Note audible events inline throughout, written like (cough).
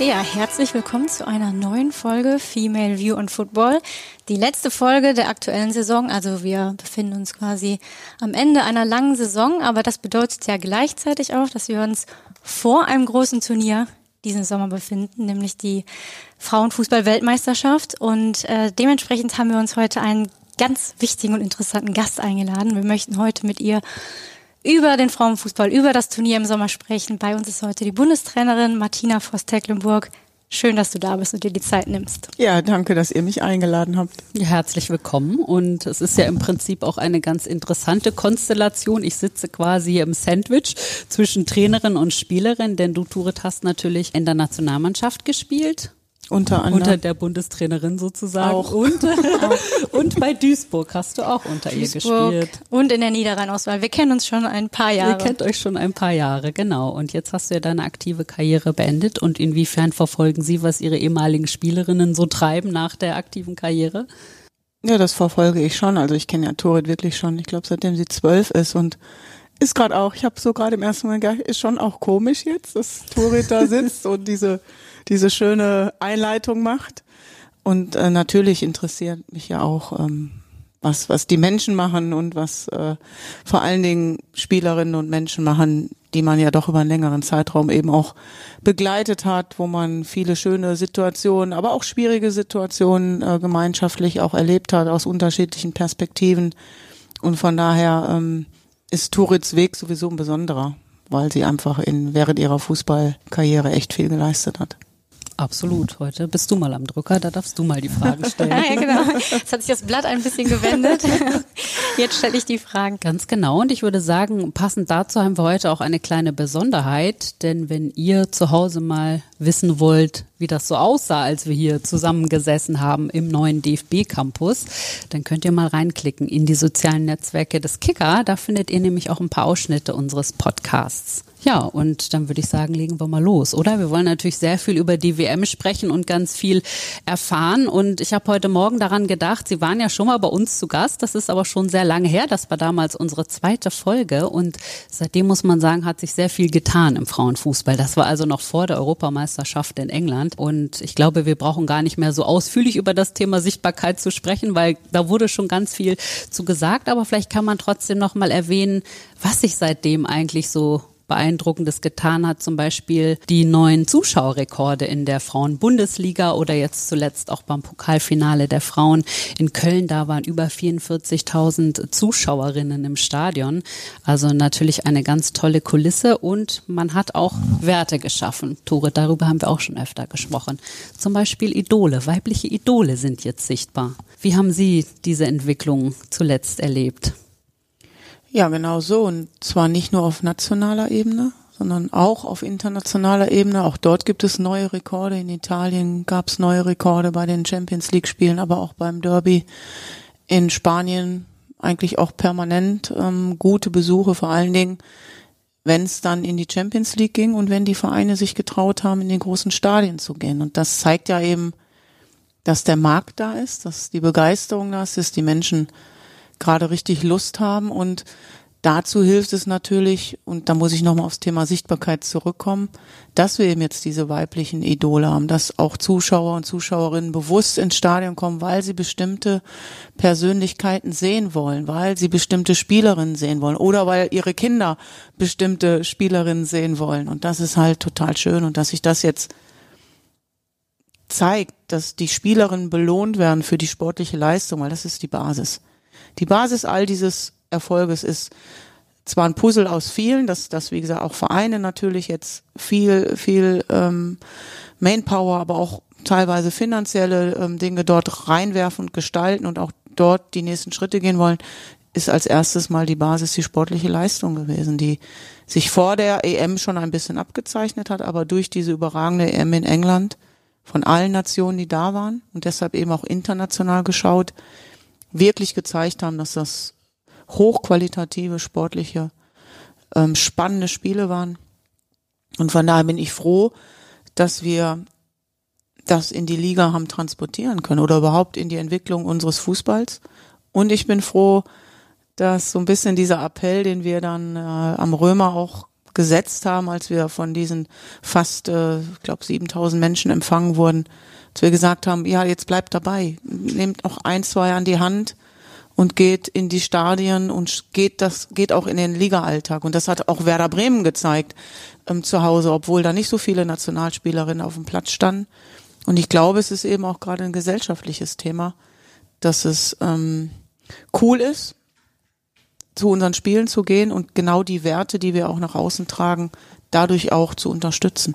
Ja, herzlich willkommen zu einer neuen Folge Female View on Football. Die letzte Folge der aktuellen Saison. Also wir befinden uns quasi am Ende einer langen Saison, aber das bedeutet ja gleichzeitig auch, dass wir uns vor einem großen Turnier diesen Sommer befinden, nämlich die Frauenfußball-Weltmeisterschaft. Und äh, dementsprechend haben wir uns heute einen ganz wichtigen und interessanten Gast eingeladen. Wir möchten heute mit ihr über den Frauenfußball, über das Turnier im Sommer sprechen. Bei uns ist heute die Bundestrainerin Martina Voss-Tecklenburg. Schön, dass du da bist und dir die Zeit nimmst. Ja, danke, dass ihr mich eingeladen habt. Ja, herzlich willkommen. Und es ist ja im Prinzip auch eine ganz interessante Konstellation. Ich sitze quasi im Sandwich zwischen Trainerin und Spielerin, denn du, Turit, hast natürlich in der Nationalmannschaft gespielt unter anderem. Unter der Bundestrainerin sozusagen. Auch. Und, (laughs) (laughs) und bei Duisburg hast du auch unter Duisburg ihr gespielt. Und in der Niederrheinauswahl. Wir kennen uns schon ein paar Jahre. Ihr kennt euch schon ein paar Jahre, genau. Und jetzt hast du ja deine aktive Karriere beendet. Und inwiefern verfolgen Sie, was Ihre ehemaligen Spielerinnen so treiben nach der aktiven Karriere? Ja, das verfolge ich schon. Also ich kenne ja Torit wirklich schon, ich glaube, seitdem sie zwölf ist und ist gerade auch, ich habe so gerade im ersten Moment gedacht, ist schon auch komisch jetzt, dass Torit da sitzt und diese diese schöne Einleitung macht. Und äh, natürlich interessiert mich ja auch, ähm, was, was die Menschen machen und was äh, vor allen Dingen Spielerinnen und Menschen machen, die man ja doch über einen längeren Zeitraum eben auch begleitet hat, wo man viele schöne Situationen, aber auch schwierige Situationen äh, gemeinschaftlich auch erlebt hat aus unterschiedlichen Perspektiven. Und von daher ähm, ist Turits Weg sowieso ein besonderer, weil sie einfach in während ihrer Fußballkarriere echt viel geleistet hat. Absolut. Heute bist du mal am Drucker, da darfst du mal die Fragen stellen. (laughs) ja, genau. Jetzt hat sich das Blatt ein bisschen gewendet. (laughs) Jetzt stelle ich die Fragen. Ganz genau. Und ich würde sagen, passend dazu haben wir heute auch eine kleine Besonderheit. Denn wenn ihr zu Hause mal wissen wollt, wie das so aussah, als wir hier zusammengesessen haben im neuen DFB-Campus, dann könnt ihr mal reinklicken in die sozialen Netzwerke des Kicker. Da findet ihr nämlich auch ein paar Ausschnitte unseres Podcasts. Ja, und dann würde ich sagen, legen wir mal los, oder? Wir wollen natürlich sehr viel über die WM sprechen und ganz viel erfahren. Und ich habe heute Morgen daran gedacht, Sie waren ja schon mal bei uns zu Gast. Das ist aber schon sehr lange her. Das war damals unsere zweite Folge. Und seitdem muss man sagen, hat sich sehr viel getan im Frauenfußball. Das war also noch vor der Europameisterschaft in England. Und ich glaube, wir brauchen gar nicht mehr so ausführlich über das Thema Sichtbarkeit zu sprechen, weil da wurde schon ganz viel zu gesagt. Aber vielleicht kann man trotzdem noch mal erwähnen, was sich seitdem eigentlich so Beeindruckendes getan hat, zum Beispiel die neuen Zuschauerrekorde in der Frauenbundesliga oder jetzt zuletzt auch beim Pokalfinale der Frauen in Köln. Da waren über 44.000 Zuschauerinnen im Stadion. Also natürlich eine ganz tolle Kulisse und man hat auch Werte geschaffen. Tore, darüber haben wir auch schon öfter gesprochen. Zum Beispiel Idole, weibliche Idole sind jetzt sichtbar. Wie haben Sie diese Entwicklung zuletzt erlebt? Ja, genau so. Und zwar nicht nur auf nationaler Ebene, sondern auch auf internationaler Ebene. Auch dort gibt es neue Rekorde. In Italien gab es neue Rekorde bei den Champions League Spielen, aber auch beim Derby. In Spanien eigentlich auch permanent ähm, gute Besuche, vor allen Dingen, wenn es dann in die Champions League ging und wenn die Vereine sich getraut haben, in den großen Stadien zu gehen. Und das zeigt ja eben, dass der Markt da ist, dass die Begeisterung da ist, dass die Menschen gerade richtig Lust haben und dazu hilft es natürlich, und da muss ich nochmal aufs Thema Sichtbarkeit zurückkommen, dass wir eben jetzt diese weiblichen Idole haben, dass auch Zuschauer und Zuschauerinnen bewusst ins Stadion kommen, weil sie bestimmte Persönlichkeiten sehen wollen, weil sie bestimmte Spielerinnen sehen wollen oder weil ihre Kinder bestimmte Spielerinnen sehen wollen. Und das ist halt total schön und dass sich das jetzt zeigt, dass die Spielerinnen belohnt werden für die sportliche Leistung, weil das ist die Basis. Die Basis all dieses Erfolges ist zwar ein Puzzle aus vielen, dass, dass wie gesagt auch Vereine natürlich jetzt viel, viel ähm, Manpower, aber auch teilweise finanzielle ähm, Dinge dort reinwerfen und gestalten und auch dort die nächsten Schritte gehen wollen, ist als erstes mal die Basis die sportliche Leistung gewesen, die sich vor der EM schon ein bisschen abgezeichnet hat, aber durch diese überragende EM in England von allen Nationen, die da waren und deshalb eben auch international geschaut, wirklich gezeigt haben, dass das hochqualitative, sportliche, ähm, spannende Spiele waren. Und von daher bin ich froh, dass wir das in die Liga haben transportieren können oder überhaupt in die Entwicklung unseres Fußballs. Und ich bin froh, dass so ein bisschen dieser Appell, den wir dann äh, am Römer auch gesetzt haben, als wir von diesen fast, äh, ich glaube, 7000 Menschen empfangen wurden, als wir gesagt haben, ja, jetzt bleibt dabei, nehmt noch ein, zwei an die Hand und geht in die Stadien und geht das geht auch in den Liga-Alltag und das hat auch Werder Bremen gezeigt ähm, zu Hause, obwohl da nicht so viele Nationalspielerinnen auf dem Platz standen. Und ich glaube, es ist eben auch gerade ein gesellschaftliches Thema, dass es ähm, cool ist, zu unseren Spielen zu gehen und genau die Werte, die wir auch nach außen tragen, dadurch auch zu unterstützen.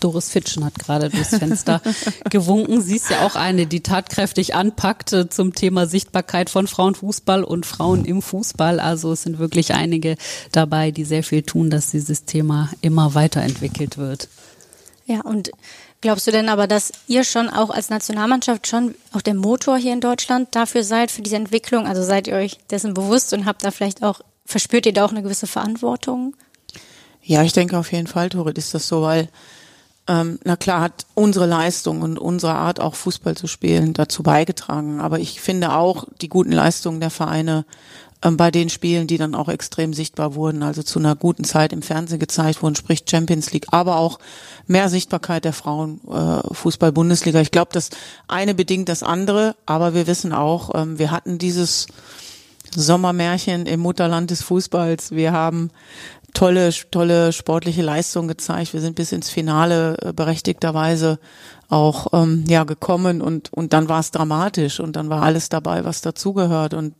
Doris Fitschen hat gerade durchs Fenster (laughs) gewunken. Sie ist ja auch eine, die tatkräftig anpackt zum Thema Sichtbarkeit von Frauenfußball und Frauen im Fußball. Also es sind wirklich einige dabei, die sehr viel tun, dass dieses Thema immer weiterentwickelt wird. Ja, und glaubst du denn aber, dass ihr schon auch als Nationalmannschaft schon auch der Motor hier in Deutschland dafür seid, für diese Entwicklung? Also seid ihr euch dessen bewusst und habt da vielleicht auch, verspürt ihr da auch eine gewisse Verantwortung? Ja, ich denke auf jeden Fall, Torit, ist das so, weil ähm, na klar hat unsere Leistung und unsere Art auch Fußball zu spielen dazu beigetragen. Aber ich finde auch die guten Leistungen der Vereine ähm, bei den Spielen, die dann auch extrem sichtbar wurden, also zu einer guten Zeit im Fernsehen gezeigt wurden, sprich Champions League, aber auch mehr Sichtbarkeit der Frauen äh, Fußball-Bundesliga. Ich glaube, das eine bedingt das andere, aber wir wissen auch, ähm, wir hatten dieses Sommermärchen im Mutterland des Fußballs. Wir haben tolle, tolle sportliche Leistung gezeigt. Wir sind bis ins Finale äh, berechtigterweise auch ähm, ja gekommen und und dann war es dramatisch und dann war alles dabei, was dazugehört und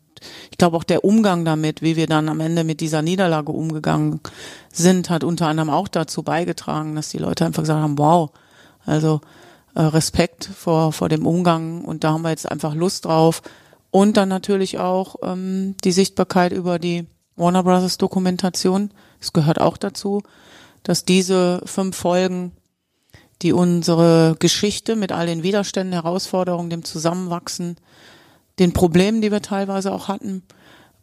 ich glaube auch der Umgang damit, wie wir dann am Ende mit dieser Niederlage umgegangen sind, hat unter anderem auch dazu beigetragen, dass die Leute einfach gesagt haben, wow, also äh, Respekt vor vor dem Umgang und da haben wir jetzt einfach Lust drauf und dann natürlich auch ähm, die Sichtbarkeit über die Warner Brothers Dokumentation. Es gehört auch dazu, dass diese fünf Folgen, die unsere Geschichte mit all den Widerständen, Herausforderungen, dem Zusammenwachsen, den Problemen, die wir teilweise auch hatten,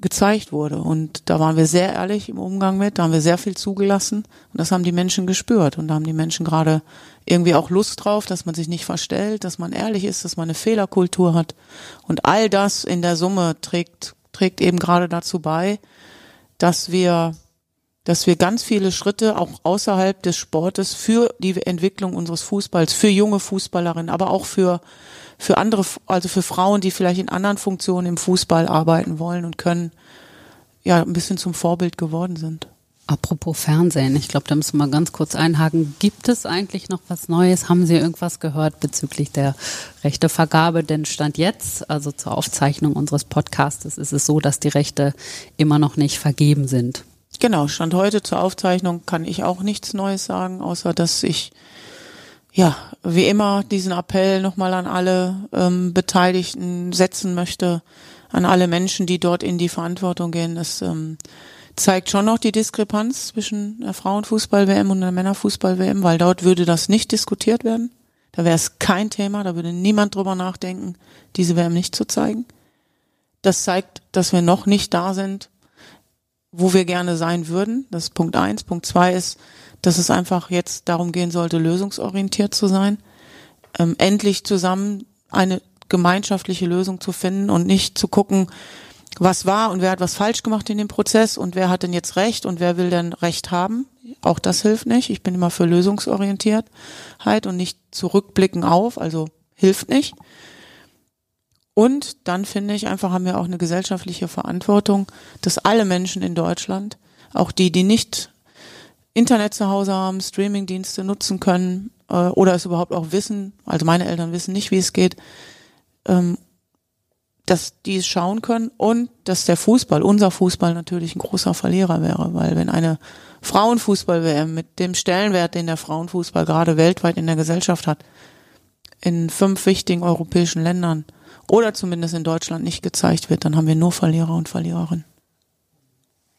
gezeigt wurde. Und da waren wir sehr ehrlich im Umgang mit, da haben wir sehr viel zugelassen und das haben die Menschen gespürt. Und da haben die Menschen gerade irgendwie auch Lust drauf, dass man sich nicht verstellt, dass man ehrlich ist, dass man eine Fehlerkultur hat. Und all das in der Summe trägt, trägt eben gerade dazu bei, dass wir, dass wir ganz viele Schritte auch außerhalb des Sportes für die Entwicklung unseres Fußballs, für junge Fußballerinnen, aber auch für, für andere, also für Frauen, die vielleicht in anderen Funktionen im Fußball arbeiten wollen und können, ja, ein bisschen zum Vorbild geworden sind. Apropos Fernsehen, ich glaube, da müssen wir mal ganz kurz einhaken. Gibt es eigentlich noch was Neues? Haben Sie irgendwas gehört bezüglich der Rechtevergabe? Denn Stand jetzt, also zur Aufzeichnung unseres Podcasts, ist es so, dass die Rechte immer noch nicht vergeben sind. Genau, Stand heute zur Aufzeichnung kann ich auch nichts Neues sagen, außer dass ich ja, wie immer diesen Appell nochmal an alle ähm, Beteiligten setzen möchte, an alle Menschen, die dort in die Verantwortung gehen. Es ähm, zeigt schon noch die Diskrepanz zwischen der Frauenfußball-WM und der Männerfußball-WM, weil dort würde das nicht diskutiert werden. Da wäre es kein Thema, da würde niemand drüber nachdenken, diese WM nicht zu zeigen. Das zeigt, dass wir noch nicht da sind, wo wir gerne sein würden. Das ist Punkt eins. Punkt zwei ist, dass es einfach jetzt darum gehen sollte, lösungsorientiert zu sein, ähm, endlich zusammen eine gemeinschaftliche Lösung zu finden und nicht zu gucken, was war und wer hat was falsch gemacht in dem Prozess und wer hat denn jetzt Recht und wer will denn Recht haben. Auch das hilft nicht. Ich bin immer für Lösungsorientiertheit und nicht zurückblicken auf, also hilft nicht. Und dann finde ich einfach haben wir auch eine gesellschaftliche Verantwortung, dass alle Menschen in Deutschland, auch die, die nicht Internet zu Hause haben, Streamingdienste nutzen können äh, oder es überhaupt auch wissen, also meine Eltern wissen nicht, wie es geht, ähm, dass die es schauen können und dass der Fußball, unser Fußball natürlich ein großer Verlierer wäre, weil wenn eine Frauenfußball-WM mit dem Stellenwert, den der Frauenfußball gerade weltweit in der Gesellschaft hat, in fünf wichtigen europäischen Ländern oder zumindest in Deutschland nicht gezeigt wird, dann haben wir nur Verlierer und Verliererinnen.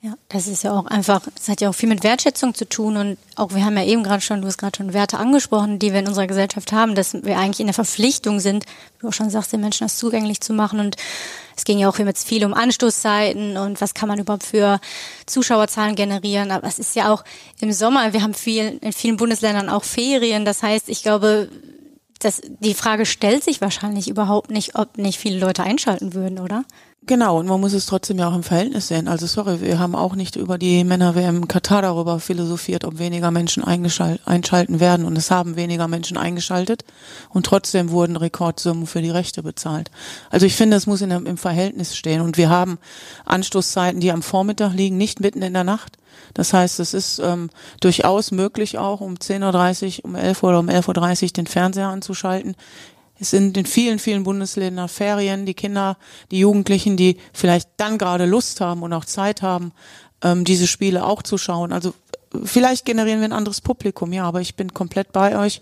Ja, das ist ja auch einfach, das hat ja auch viel mit Wertschätzung zu tun und auch wir haben ja eben gerade schon, du hast gerade schon Werte angesprochen, die wir in unserer Gesellschaft haben, dass wir eigentlich in der Verpflichtung sind, wie du auch schon sagst, den Menschen das zugänglich zu machen und es ging ja auch jetzt viel um Anstoßzeiten und was kann man überhaupt für Zuschauerzahlen generieren, aber es ist ja auch im Sommer, wir haben viel, in vielen Bundesländern auch Ferien, das heißt, ich glaube, das, die Frage stellt sich wahrscheinlich überhaupt nicht, ob nicht viele Leute einschalten würden, oder? Genau, und man muss es trotzdem ja auch im Verhältnis sehen. Also sorry, wir haben auch nicht über die Männer-WM Katar darüber philosophiert, ob weniger Menschen einschalten werden. Und es haben weniger Menschen eingeschaltet. Und trotzdem wurden Rekordsummen für die Rechte bezahlt. Also ich finde, es muss in, im Verhältnis stehen. Und wir haben Anstoßzeiten, die am Vormittag liegen, nicht mitten in der Nacht. Das heißt, es ist ähm, durchaus möglich auch um 10.30 Uhr, um 11 Uhr oder um 11.30 Uhr den Fernseher anzuschalten. Es sind in vielen, vielen Bundesländern Ferien, die Kinder, die Jugendlichen, die vielleicht dann gerade Lust haben und auch Zeit haben, ähm, diese Spiele auch zu schauen. Also vielleicht generieren wir ein anderes Publikum, ja, aber ich bin komplett bei euch.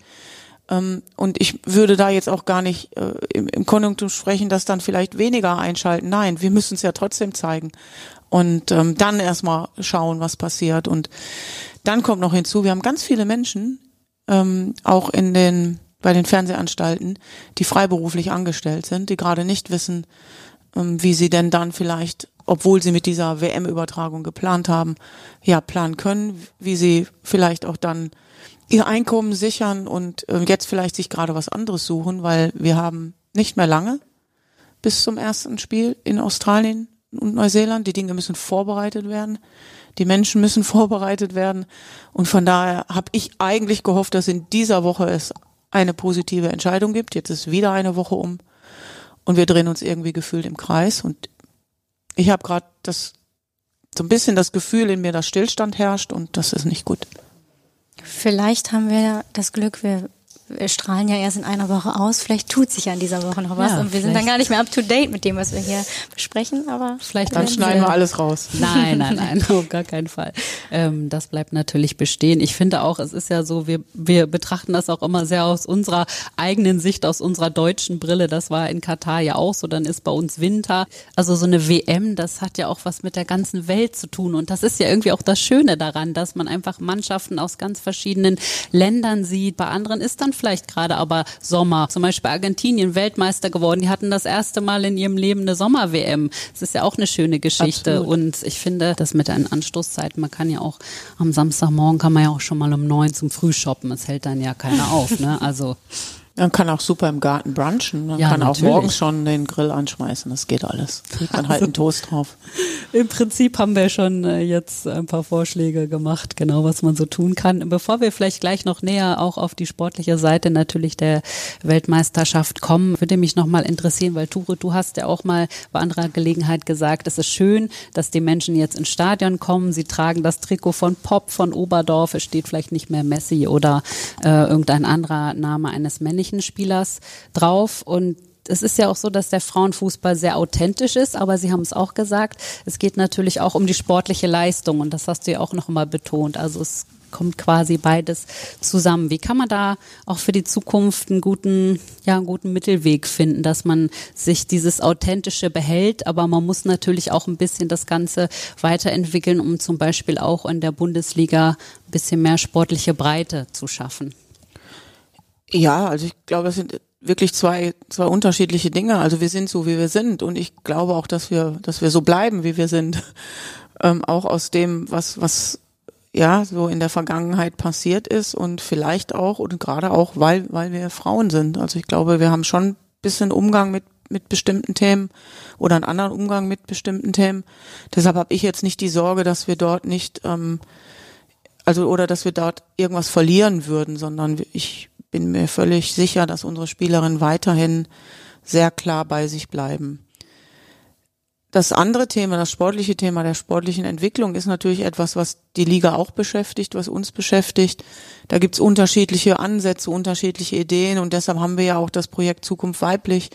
Ähm, und ich würde da jetzt auch gar nicht äh, im, im Konjunktur sprechen, dass dann vielleicht weniger einschalten. Nein, wir müssen es ja trotzdem zeigen. Und ähm, dann erstmal schauen, was passiert. Und dann kommt noch hinzu, wir haben ganz viele Menschen, ähm, auch in den bei den Fernsehanstalten, die freiberuflich angestellt sind, die gerade nicht wissen, ähm, wie sie denn dann vielleicht, obwohl sie mit dieser WM-Übertragung geplant haben, ja, planen können, wie sie vielleicht auch dann ihr Einkommen sichern und äh, jetzt vielleicht sich gerade was anderes suchen, weil wir haben nicht mehr lange bis zum ersten Spiel in Australien und Neuseeland. Die Dinge müssen vorbereitet werden. Die Menschen müssen (laughs) vorbereitet werden. Und von daher habe ich eigentlich gehofft, dass in dieser Woche es eine positive Entscheidung gibt. Jetzt ist wieder eine Woche um und wir drehen uns irgendwie gefühlt im Kreis. Und ich habe gerade das so ein bisschen das Gefühl in mir, dass Stillstand herrscht und das ist nicht gut. Vielleicht haben wir das Glück, wir strahlen ja erst in einer Woche aus. Vielleicht tut sich ja in dieser Woche noch was ja, und wir sind dann gar nicht mehr up to date mit dem, was wir hier besprechen. Aber vielleicht dann schneiden wir alles raus. (laughs) Nein, nein, nein, (laughs) auf gar keinen Fall. Ähm, das bleibt natürlich bestehen. Ich finde auch, es ist ja so, wir wir betrachten das auch immer sehr aus unserer eigenen Sicht, aus unserer deutschen Brille. Das war in Katar ja auch so. Dann ist bei uns Winter. Also so eine WM, das hat ja auch was mit der ganzen Welt zu tun und das ist ja irgendwie auch das Schöne daran, dass man einfach Mannschaften aus ganz verschiedenen Ländern sieht. Bei anderen ist dann vielleicht gerade aber Sommer. Zum Beispiel Argentinien Weltmeister geworden. Die hatten das erste Mal in ihrem Leben eine Sommer-WM. Das ist ja auch eine schöne Geschichte. Absolut. Und ich finde, das mit den Anstoßzeiten, man kann ja auch am Samstagmorgen kann man ja auch schon mal um neun zum Frühshoppen. Es hält dann ja keiner auf. Ne? Also man kann auch super im Garten brunchen. Man ja, kann natürlich. auch morgens schon den Grill anschmeißen. Das geht alles. Kriegt man halt einen (laughs) Toast drauf. Im Prinzip haben wir schon äh, jetzt ein paar Vorschläge gemacht, genau was man so tun kann. Bevor wir vielleicht gleich noch näher auch auf die sportliche Seite natürlich der Weltmeisterschaft kommen, würde mich nochmal interessieren, weil Ture, du hast ja auch mal bei anderer Gelegenheit gesagt, es ist schön, dass die Menschen jetzt ins Stadion kommen. Sie tragen das Trikot von Pop, von Oberdorf. Es steht vielleicht nicht mehr Messi oder äh, irgendein anderer Name eines männlichen männlichen Spielers drauf und es ist ja auch so, dass der Frauenfußball sehr authentisch ist, aber Sie haben es auch gesagt, es geht natürlich auch um die sportliche Leistung und das hast du ja auch noch mal betont. Also es kommt quasi beides zusammen. Wie kann man da auch für die Zukunft einen guten, ja, einen guten Mittelweg finden, dass man sich dieses Authentische behält, aber man muss natürlich auch ein bisschen das Ganze weiterentwickeln, um zum Beispiel auch in der Bundesliga ein bisschen mehr sportliche Breite zu schaffen. Ja, also ich glaube, das sind wirklich zwei, zwei unterschiedliche Dinge. Also wir sind so, wie wir sind. Und ich glaube auch, dass wir, dass wir so bleiben, wie wir sind. (laughs) Ähm, auch aus dem, was, was ja so in der Vergangenheit passiert ist und vielleicht auch und gerade auch, weil, weil wir Frauen sind. Also ich glaube, wir haben schon ein bisschen Umgang mit mit bestimmten Themen oder einen anderen Umgang mit bestimmten Themen. Deshalb habe ich jetzt nicht die Sorge, dass wir dort nicht, ähm, also oder dass wir dort irgendwas verlieren würden, sondern ich bin mir völlig sicher, dass unsere Spielerinnen weiterhin sehr klar bei sich bleiben. Das andere Thema, das sportliche Thema der sportlichen Entwicklung ist natürlich etwas, was die Liga auch beschäftigt, was uns beschäftigt. Da gibt's unterschiedliche Ansätze, unterschiedliche Ideen und deshalb haben wir ja auch das Projekt Zukunft weiblich.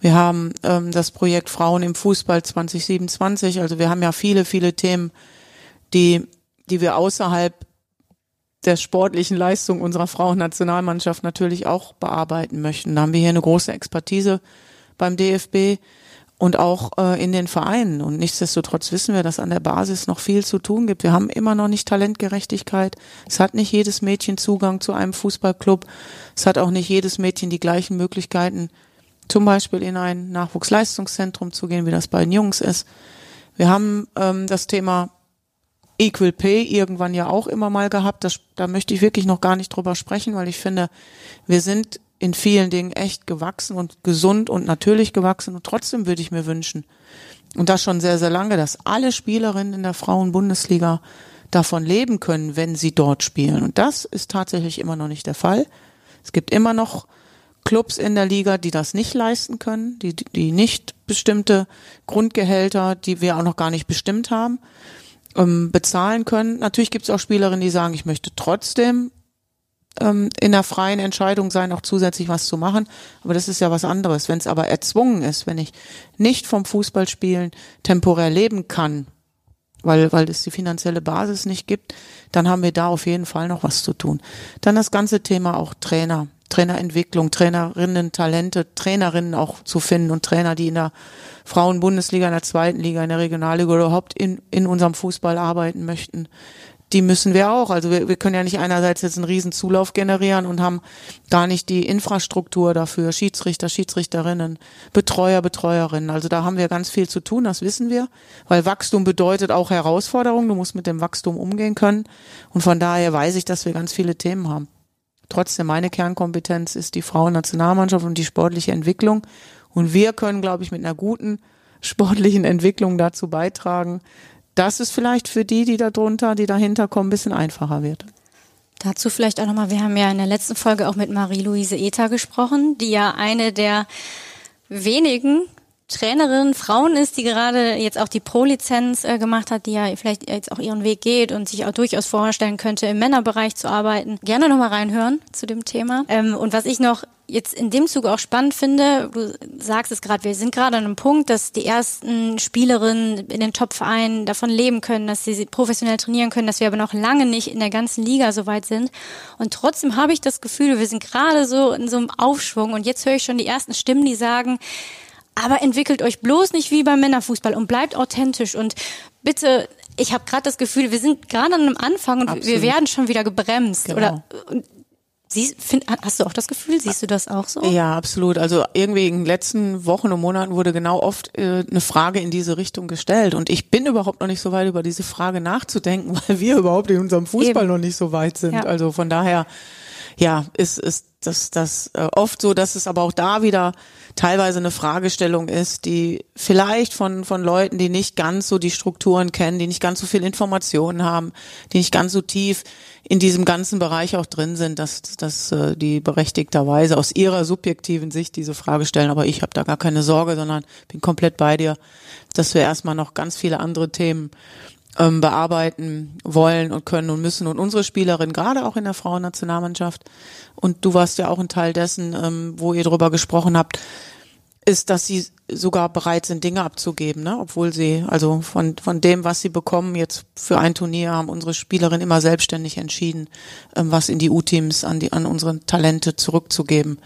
Wir haben ähm, das Projekt Frauen im Fußball 2027. Also wir haben ja viele, viele Themen, die, die wir außerhalb der sportlichen Leistung unserer Frauennationalmannschaft natürlich auch bearbeiten möchten. Da haben wir hier eine große Expertise beim DFB und auch äh, in den Vereinen. Und nichtsdestotrotz wissen wir, dass an der Basis noch viel zu tun gibt. Wir haben immer noch nicht Talentgerechtigkeit. Es hat nicht jedes Mädchen Zugang zu einem Fußballclub. Es hat auch nicht jedes Mädchen die gleichen Möglichkeiten, zum Beispiel in ein Nachwuchsleistungszentrum zu gehen, wie das bei den Jungs ist. Wir haben ähm, das Thema Equal Pay irgendwann ja auch immer mal gehabt. Das, da möchte ich wirklich noch gar nicht drüber sprechen, weil ich finde, wir sind in vielen Dingen echt gewachsen und gesund und natürlich gewachsen. Und trotzdem würde ich mir wünschen, und das schon sehr, sehr lange, dass alle Spielerinnen in der Frauenbundesliga davon leben können, wenn sie dort spielen. Und das ist tatsächlich immer noch nicht der Fall. Es gibt immer noch Clubs in der Liga, die das nicht leisten können, die, die nicht bestimmte Grundgehälter, die wir auch noch gar nicht bestimmt haben, ähm, bezahlen können. Natürlich gibt es auch Spielerinnen, die sagen, ich möchte trotzdem ähm, in der freien Entscheidung sein, auch zusätzlich was zu machen. Aber das ist ja was anderes. Wenn es aber erzwungen ist, wenn ich nicht vom Fußballspielen temporär leben kann, weil, weil es die finanzielle Basis nicht gibt, dann haben wir da auf jeden Fall noch was zu tun. Dann das ganze Thema auch Trainer, Trainerentwicklung, Trainerinnen, Talente, Trainerinnen auch zu finden und Trainer, die in der Frauenbundesliga, in der zweiten Liga, in der Regionalliga oder überhaupt in, in unserem Fußball arbeiten möchten die müssen wir auch. Also wir, wir können ja nicht einerseits jetzt einen riesen Zulauf generieren und haben gar nicht die Infrastruktur dafür, Schiedsrichter, Schiedsrichterinnen, Betreuer, Betreuerinnen. Also da haben wir ganz viel zu tun, das wissen wir, weil Wachstum bedeutet auch Herausforderungen. Du musst mit dem Wachstum umgehen können. Und von daher weiß ich, dass wir ganz viele Themen haben. Trotzdem, meine Kernkompetenz ist die Frauennationalmannschaft und die sportliche Entwicklung. Und wir können, glaube ich, mit einer guten sportlichen Entwicklung dazu beitragen, dass es vielleicht für die, die da drunter, die dahinter kommen, ein bisschen einfacher wird. Dazu vielleicht auch nochmal, wir haben ja in der letzten Folge auch mit Marie-Louise Eta gesprochen, die ja eine der wenigen Trainerin Frauen ist, die gerade jetzt auch die Pro-Lizenz äh, gemacht hat, die ja vielleicht jetzt auch ihren Weg geht und sich auch durchaus vorstellen könnte, im Männerbereich zu arbeiten. Gerne nochmal reinhören zu dem Thema. Ähm, und was ich noch jetzt in dem Zuge auch spannend finde, du sagst es gerade, wir sind gerade an einem Punkt, dass die ersten Spielerinnen in den Top-Vereinen davon leben können, dass sie professionell trainieren können, dass wir aber noch lange nicht in der ganzen Liga so weit sind. Und trotzdem habe ich das Gefühl, wir sind gerade so in so einem Aufschwung und jetzt höre ich schon die ersten Stimmen, die sagen, aber entwickelt euch bloß nicht wie beim Männerfußball und bleibt authentisch und bitte, ich habe gerade das Gefühl, wir sind gerade an einem Anfang und Absolut. wir werden schon wieder gebremst. Genau. Oder Siehst, find, hast du auch das Gefühl? Siehst du das auch so? Ja, absolut. Also irgendwie in den letzten Wochen und Monaten wurde genau oft äh, eine Frage in diese Richtung gestellt. Und ich bin überhaupt noch nicht so weit, über diese Frage nachzudenken, (laughs) weil wir überhaupt in unserem Fußball Eben. noch nicht so weit sind. Ja. Also von daher, ja, ist, ist das, das äh, oft so, dass es aber auch da wieder teilweise eine Fragestellung ist, die vielleicht von, von Leuten, die nicht ganz so die Strukturen kennen, die nicht ganz so viel Informationen haben, die nicht ganz so tief in diesem ganzen Bereich auch drin sind, dass, dass äh, die berechtigterweise aus ihrer subjektiven Sicht diese Frage stellen. Aber ich habe da gar keine Sorge, sondern bin komplett bei dir, dass wir erstmal noch ganz viele andere Themen ähm, bearbeiten wollen und können und müssen. Und unsere Spielerin, gerade auch in der Frauennationalmannschaft, und du warst ja auch ein Teil dessen, ähm, wo ihr drüber gesprochen habt, ist, dass sie sogar bereit sind, Dinge abzugeben, ne? obwohl sie, also von, von dem, was sie bekommen, jetzt für ein Turnier haben unsere Spielerinnen immer selbstständig entschieden, ähm, was in die U-Teams an die, an unsere Talente zurückzugeben.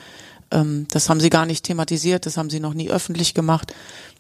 Ähm, das haben sie gar nicht thematisiert, das haben sie noch nie öffentlich gemacht.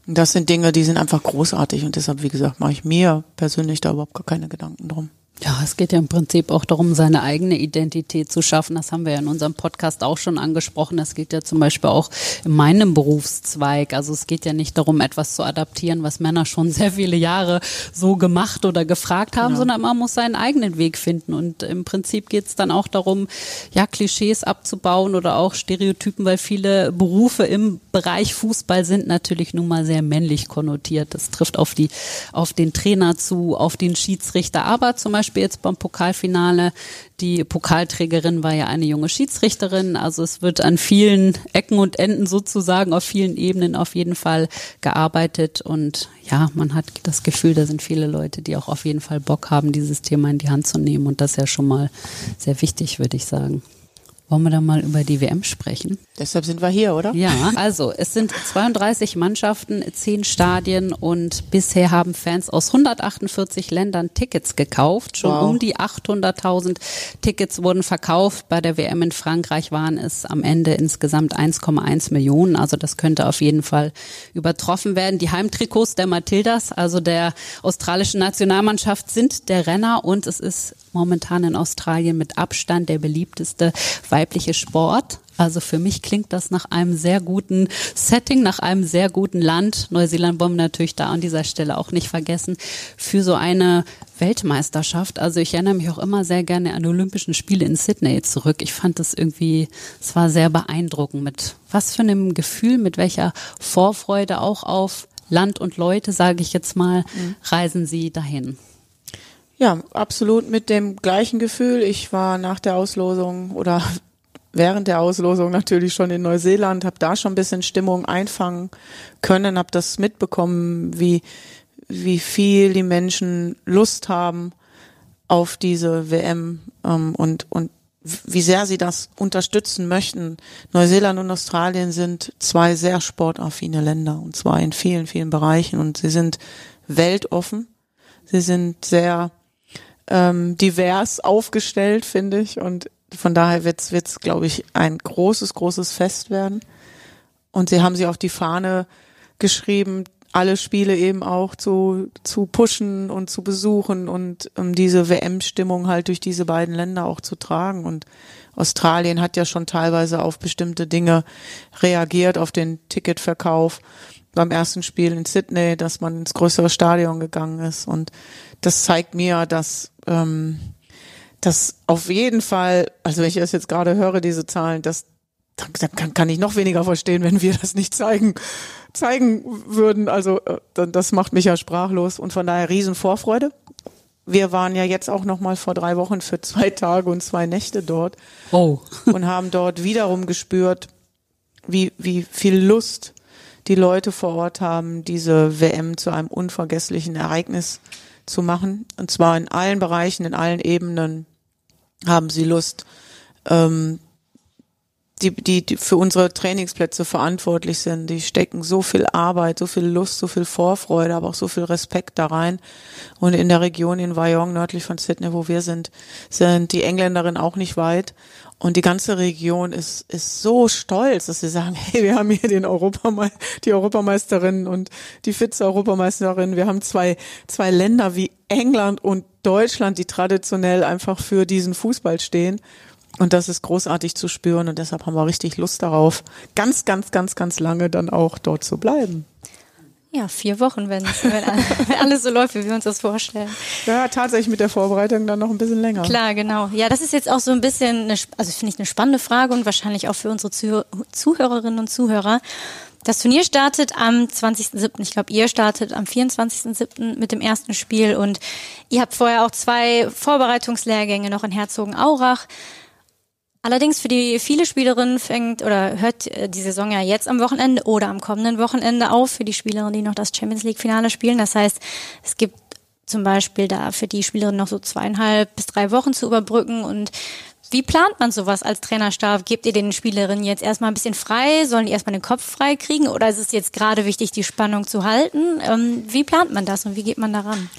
Das sind Dinge, die sind einfach großartig und deshalb, wie gesagt, mache ich mir persönlich da überhaupt gar keine Gedanken drum. Ja, es geht ja im Prinzip auch darum, seine eigene Identität zu schaffen. Das haben wir ja in unserem Podcast auch schon angesprochen. Das geht ja zum Beispiel auch in meinem Berufszweig. Also es geht ja nicht darum, etwas zu adaptieren, was Männer schon sehr viele Jahre so gemacht oder gefragt haben, genau. sondern man muss seinen eigenen Weg finden. Und im Prinzip geht es dann auch darum, ja, Klischees abzubauen oder auch Stereotypen, weil viele Berufe im Bereich Fußball sind natürlich nun mal sehr männlich konnotiert. Das trifft auf die, auf den Trainer zu, auf den Schiedsrichter, aber zum Beispiel Beispiel jetzt beim Pokalfinale. Die Pokalträgerin war ja eine junge Schiedsrichterin. Also es wird an vielen Ecken und Enden sozusagen auf vielen Ebenen auf jeden Fall gearbeitet. Und ja, man hat das Gefühl, da sind viele Leute, die auch auf jeden Fall Bock haben, dieses Thema in die Hand zu nehmen. Und das ist ja schon mal sehr wichtig, würde ich sagen. Wollen wir da mal über die WM sprechen? Deshalb sind wir hier, oder? Ja, also es sind 32 Mannschaften, 10 Stadien und bisher haben Fans aus 148 Ländern Tickets gekauft. Schon wow. um die 800.000 Tickets wurden verkauft. Bei der WM in Frankreich waren es am Ende insgesamt 1,1 Millionen. Also das könnte auf jeden Fall übertroffen werden. Die Heimtrikots der Matildas, also der australischen Nationalmannschaft, sind der Renner und es ist momentan in Australien mit Abstand der beliebteste weibliche Sport. Also für mich klingt das nach einem sehr guten Setting, nach einem sehr guten Land. Neuseeland wollen wir natürlich da an dieser Stelle auch nicht vergessen. Für so eine Weltmeisterschaft. Also ich erinnere mich auch immer sehr gerne an Olympischen Spiele in Sydney zurück. Ich fand das irgendwie, es war sehr beeindruckend mit was für einem Gefühl, mit welcher Vorfreude auch auf Land und Leute, sage ich jetzt mal, mhm. reisen Sie dahin? Ja, absolut mit dem gleichen Gefühl. Ich war nach der Auslosung oder (laughs) während der Auslosung natürlich schon in Neuseeland, habe da schon ein bisschen Stimmung einfangen können, habe das mitbekommen, wie wie viel die Menschen Lust haben auf diese WM ähm, und und wie sehr sie das unterstützen möchten. Neuseeland und Australien sind zwei sehr sportaffine Länder und zwar in vielen vielen Bereichen und sie sind weltoffen. Sie sind sehr ähm, divers aufgestellt, finde ich und von daher wird es, glaube ich, ein großes, großes Fest werden. Und sie haben sie auf die Fahne geschrieben, alle Spiele eben auch zu, zu pushen und zu besuchen und um diese WM-Stimmung halt durch diese beiden Länder auch zu tragen. Und Australien hat ja schon teilweise auf bestimmte Dinge reagiert, auf den Ticketverkauf beim ersten Spiel in Sydney, dass man ins größere Stadion gegangen ist. Und das zeigt mir, dass ähm, das auf jeden Fall, also wenn ich das jetzt gerade höre, diese Zahlen, das dann kann, kann ich noch weniger verstehen, wenn wir das nicht zeigen, zeigen würden. Also äh, das macht mich ja sprachlos und von daher riesen Vorfreude. Wir waren ja jetzt auch noch mal vor drei Wochen für zwei Tage und zwei Nächte dort oh. (laughs) und haben dort wiederum gespürt, wie, wie viel Lust die Leute vor Ort haben, diese WM zu einem unvergesslichen Ereignis zu machen. Und zwar in allen Bereichen, in allen Ebenen haben sie Lust, ähm, die, die, die für unsere Trainingsplätze verantwortlich sind, die stecken so viel Arbeit, so viel Lust, so viel Vorfreude, aber auch so viel Respekt da rein. Und in der Region in Wyong, nördlich von Sydney, wo wir sind, sind die Engländerinnen auch nicht weit. Und die ganze Region ist, ist so stolz, dass sie sagen, (laughs) hey, wir haben hier den Europame die Europameisterin und die Vize-Europameisterin. Wir haben zwei, zwei Länder wie England und Deutschland, die traditionell einfach für diesen Fußball stehen. Und das ist großartig zu spüren und deshalb haben wir richtig Lust darauf, ganz, ganz, ganz, ganz lange dann auch dort zu bleiben. Ja, vier Wochen, wenn, (laughs) wenn alles so läuft, wie wir uns das vorstellen. Ja, tatsächlich mit der Vorbereitung dann noch ein bisschen länger. Klar, genau. Ja, das ist jetzt auch so ein bisschen, eine, also finde ich eine spannende Frage und wahrscheinlich auch für unsere Zuhörerinnen und Zuhörer. Das Turnier startet am 20.07. Ich glaube, ihr startet am 24.07. mit dem ersten Spiel und ihr habt vorher auch zwei Vorbereitungslehrgänge noch in Herzogenaurach. Allerdings für die viele Spielerinnen fängt oder hört äh, die Saison ja jetzt am Wochenende oder am kommenden Wochenende auf für die Spielerinnen, die noch das Champions League Finale spielen. Das heißt, es gibt zum Beispiel da für die Spielerinnen noch so zweieinhalb bis drei Wochen zu überbrücken und wie plant man sowas als Trainerstab? Gebt ihr den Spielerinnen jetzt erstmal ein bisschen frei? Sollen die erstmal den Kopf frei kriegen? Oder ist es jetzt gerade wichtig, die Spannung zu halten? Ähm, wie plant man das und wie geht man daran?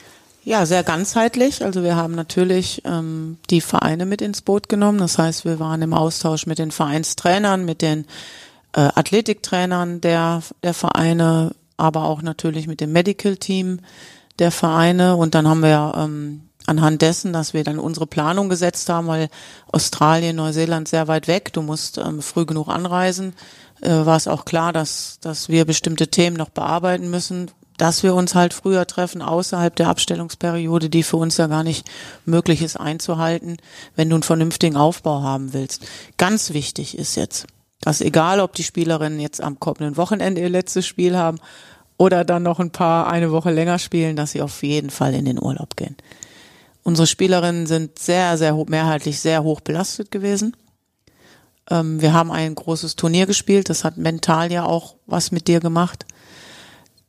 Ja, sehr ganzheitlich. Also wir haben natürlich ähm, die Vereine mit ins Boot genommen. Das heißt, wir waren im Austausch mit den Vereinstrainern, mit den äh, Athletiktrainern der, der Vereine, aber auch natürlich mit dem Medical Team der Vereine. Und dann haben wir ähm, anhand dessen, dass wir dann unsere Planung gesetzt haben, weil Australien, Neuseeland sehr weit weg, du musst ähm, früh genug anreisen, äh, war es auch klar, dass, dass wir bestimmte Themen noch bearbeiten müssen, dass wir uns halt früher treffen außerhalb der Abstellungsperiode, die für uns ja gar nicht möglich ist einzuhalten, wenn du einen vernünftigen Aufbau haben willst. Ganz wichtig ist jetzt, dass egal, ob die Spielerinnen jetzt am kommenden Wochenende ihr letztes Spiel haben oder dann noch ein paar eine Woche länger spielen, dass sie auf jeden Fall in den Urlaub gehen. Unsere Spielerinnen sind sehr, sehr mehrheitlich sehr hoch belastet gewesen. Ähm, wir haben ein großes Turnier gespielt, das hat mental ja auch was mit dir gemacht.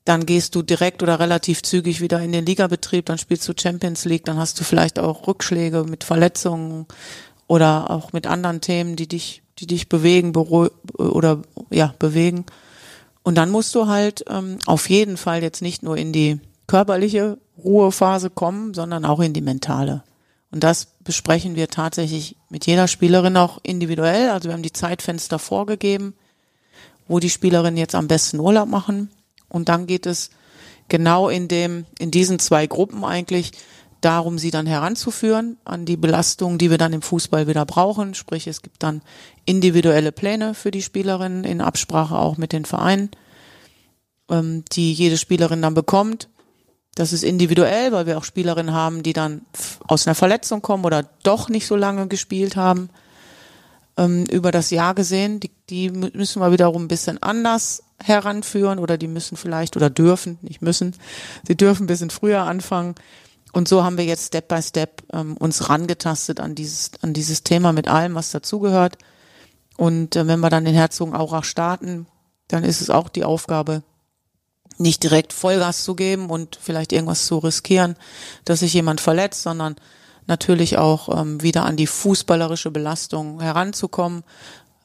Dann gehst du direkt oder relativ zügig wieder in den Ligabetrieb, dann spielst du Champions League, dann hast du vielleicht auch Rückschläge mit Verletzungen oder auch mit anderen Themen, die dich, die dich bewegen oder ja bewegen. Und dann musst du halt ähm, auf jeden Fall jetzt nicht nur in die körperliche Ruhephase kommen, sondern auch in die mentale. Und das besprechen wir tatsächlich mit jeder Spielerin auch individuell. Also wir haben die Zeitfenster vorgegeben, wo die Spielerinnen jetzt am besten Urlaub machen. Und dann geht es genau in dem, in diesen zwei Gruppen eigentlich darum, sie dann heranzuführen an die Belastungen, die wir dann im Fußball wieder brauchen. Sprich, es gibt dann individuelle Pläne für die Spielerinnen in Absprache auch mit den Vereinen, ähm, die jede Spielerin dann bekommt das ist individuell, weil wir auch Spielerinnen haben, die dann aus einer Verletzung kommen oder doch nicht so lange gespielt haben. Ähm, über das Jahr gesehen, die, die müssen wir wiederum ein bisschen anders heranführen oder die müssen vielleicht oder dürfen, nicht müssen, sie dürfen ein bisschen früher anfangen. Und so haben wir jetzt Step by Step ähm, uns rangetastet an dieses, an dieses Thema mit allem, was dazugehört. Und äh, wenn wir dann den Herzogenaurach starten, dann ist es auch die Aufgabe, nicht direkt Vollgas zu geben und vielleicht irgendwas zu riskieren, dass sich jemand verletzt, sondern natürlich auch ähm, wieder an die fußballerische Belastung heranzukommen.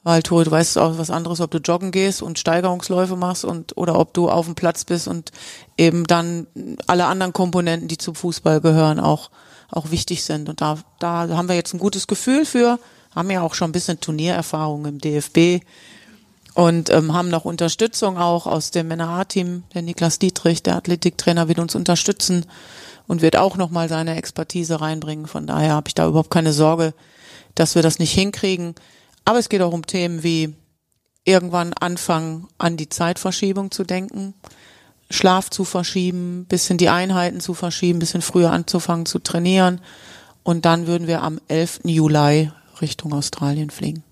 Weil du, du weißt auch was anderes, ob du joggen gehst und Steigerungsläufe machst und oder ob du auf dem Platz bist und eben dann alle anderen Komponenten, die zum Fußball gehören, auch auch wichtig sind. Und da da haben wir jetzt ein gutes Gefühl für, haben ja auch schon ein bisschen Turniererfahrung im DFB und ähm, haben noch Unterstützung auch aus dem Männer-A-Team. Der Niklas Dietrich, der Athletiktrainer, wird uns unterstützen und wird auch nochmal seine Expertise reinbringen. Von daher habe ich da überhaupt keine Sorge, dass wir das nicht hinkriegen. Aber es geht auch um Themen wie irgendwann anfangen, an die Zeitverschiebung zu denken, Schlaf zu verschieben, bisschen die Einheiten zu verschieben, bisschen früher anzufangen zu trainieren. Und dann würden wir am 11. Juli Richtung Australien fliegen.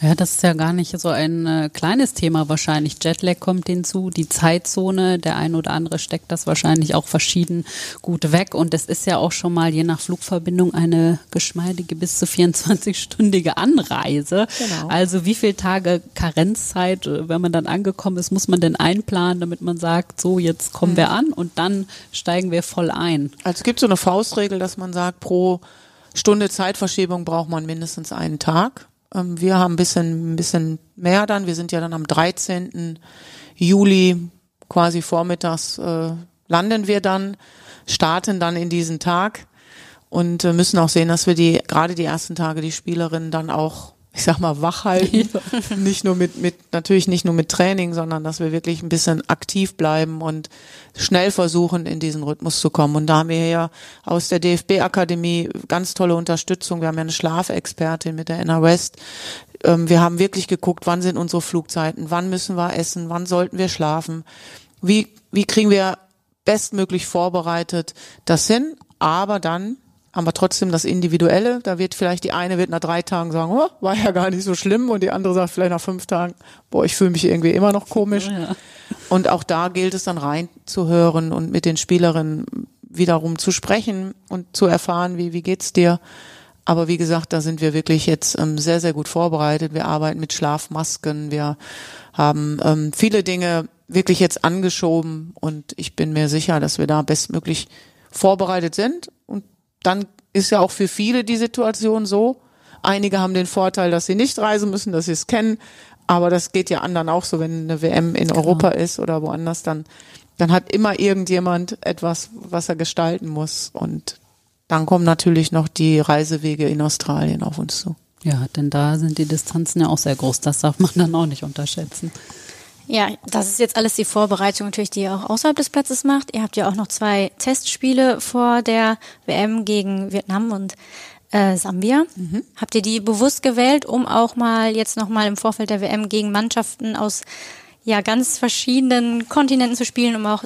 Ja, das ist ja gar nicht so ein äh, kleines Thema wahrscheinlich. Jetlag kommt hinzu, die Zeitzone, der ein oder andere steckt das wahrscheinlich auch verschieden gut weg und es ist ja auch schon mal je nach Flugverbindung eine geschmeidige bis zu 24-stündige Anreise. Genau. Also wie viele Tage Karenzzeit, äh, wenn man dann angekommen ist, muss man denn einplanen, damit man sagt, so jetzt kommen hm. wir an und dann steigen wir voll ein. Also es gibt so eine Faustregel, dass man sagt, pro Stunde Zeitverschiebung braucht man mindestens einen Tag. Ähm, wir haben ein bisschen, ein bisschen mehr dann. Wir sind ja dann am 13. Juli quasi vormittags äh, landen wir dann, starten dann in diesen Tag und äh, müssen auch sehen, dass wir die gerade die ersten Tage die Spielerinnen dann auch ich sag mal, wach halten. Ja. (laughs) Nicht nur mit, mit, natürlich nicht nur mit Training, sondern dass wir wirklich ein bisschen aktiv bleiben und schnell versuchen, in diesen Rhythmus zu kommen. Und da haben wir ja aus der DFB-Akademie ganz tolle Unterstützung. Wir haben ja eine Schlafexpertin mit der Anna West. Ähm, wir haben wirklich geguckt, wann sind unsere Flugzeiten, wann müssen wir essen, wann sollten wir schlafen, wie, wie kriegen wir bestmöglich vorbereitet das hin, aber dann haben wir trotzdem das Individuelle. Da wird vielleicht die eine wird nach drei Tagen sagen, oh, war ja gar nicht so schlimm und die andere sagt vielleicht nach fünf Tagen, boah, ich fühle mich irgendwie immer noch komisch. Ja. Und auch da gilt es dann reinzuhören und mit den Spielerinnen wiederum zu sprechen und zu erfahren, wie, wie geht's dir? Aber wie gesagt, da sind wir wirklich jetzt ähm, sehr, sehr gut vorbereitet. Wir arbeiten mit Schlafmasken. Wir haben ähm, viele Dinge wirklich jetzt angeschoben und ich bin mir sicher, dass wir da bestmöglich vorbereitet sind und dann ist ja auch für viele die Situation so. Einige haben den Vorteil, dass sie nicht reisen müssen, dass sie es kennen. Aber das geht ja anderen auch so, wenn eine WM in genau. Europa ist oder woanders, dann, dann hat immer irgendjemand etwas, was er gestalten muss. Und dann kommen natürlich noch die Reisewege in Australien auf uns zu. Ja, denn da sind die Distanzen ja auch sehr groß. Das darf man dann auch nicht unterschätzen. Ja, das ist jetzt alles die Vorbereitung natürlich, die ihr auch außerhalb des Platzes macht. Ihr habt ja auch noch zwei Testspiele vor der WM gegen Vietnam und äh, Sambia. Mhm. Habt ihr die bewusst gewählt, um auch mal jetzt nochmal im Vorfeld der WM gegen Mannschaften aus ja ganz verschiedenen Kontinenten zu spielen, um auch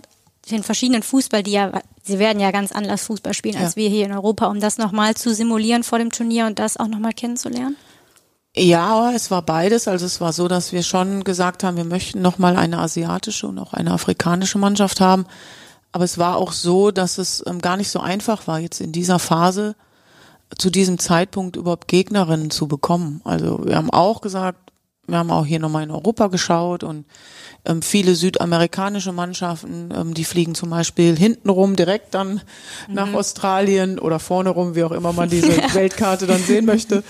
den verschiedenen Fußball, die ja, sie werden ja ganz anders Fußball spielen ja. als wir hier in Europa, um das nochmal zu simulieren vor dem Turnier und das auch nochmal kennenzulernen? Ja, es war beides. Also es war so, dass wir schon gesagt haben, wir möchten nochmal eine asiatische und auch eine afrikanische Mannschaft haben. Aber es war auch so, dass es ähm, gar nicht so einfach war, jetzt in dieser Phase zu diesem Zeitpunkt überhaupt Gegnerinnen zu bekommen. Also wir haben auch gesagt, wir haben auch hier nochmal in Europa geschaut und ähm, viele südamerikanische Mannschaften, ähm, die fliegen zum Beispiel hintenrum direkt dann mhm. nach Australien oder vorne rum, wie auch immer man diese (laughs) Weltkarte dann sehen möchte.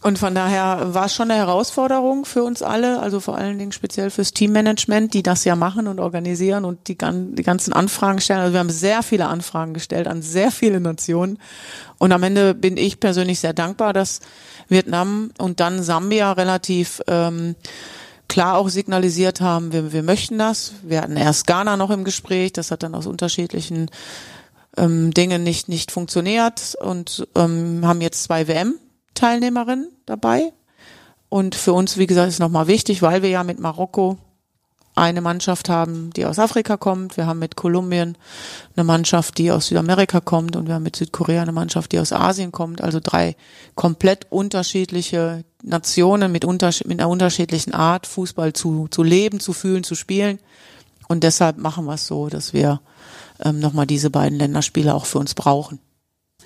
Und von daher war es schon eine Herausforderung für uns alle, also vor allen Dingen speziell fürs Teammanagement, die das ja machen und organisieren und die, die ganzen Anfragen stellen. Also wir haben sehr viele Anfragen gestellt an sehr viele Nationen. Und am Ende bin ich persönlich sehr dankbar, dass Vietnam und dann Sambia relativ ähm, klar auch signalisiert haben, wir, wir möchten das. Wir hatten erst Ghana noch im Gespräch, das hat dann aus unterschiedlichen ähm, Dingen nicht, nicht funktioniert und ähm, haben jetzt zwei WM Teilnehmerin dabei. Und für uns, wie gesagt, ist nochmal wichtig, weil wir ja mit Marokko eine Mannschaft haben, die aus Afrika kommt. Wir haben mit Kolumbien eine Mannschaft, die aus Südamerika kommt. Und wir haben mit Südkorea eine Mannschaft, die aus Asien kommt. Also drei komplett unterschiedliche Nationen mit, unterschied mit einer unterschiedlichen Art, Fußball zu, zu leben, zu fühlen, zu spielen. Und deshalb machen wir es so, dass wir ähm, nochmal diese beiden Länderspiele auch für uns brauchen.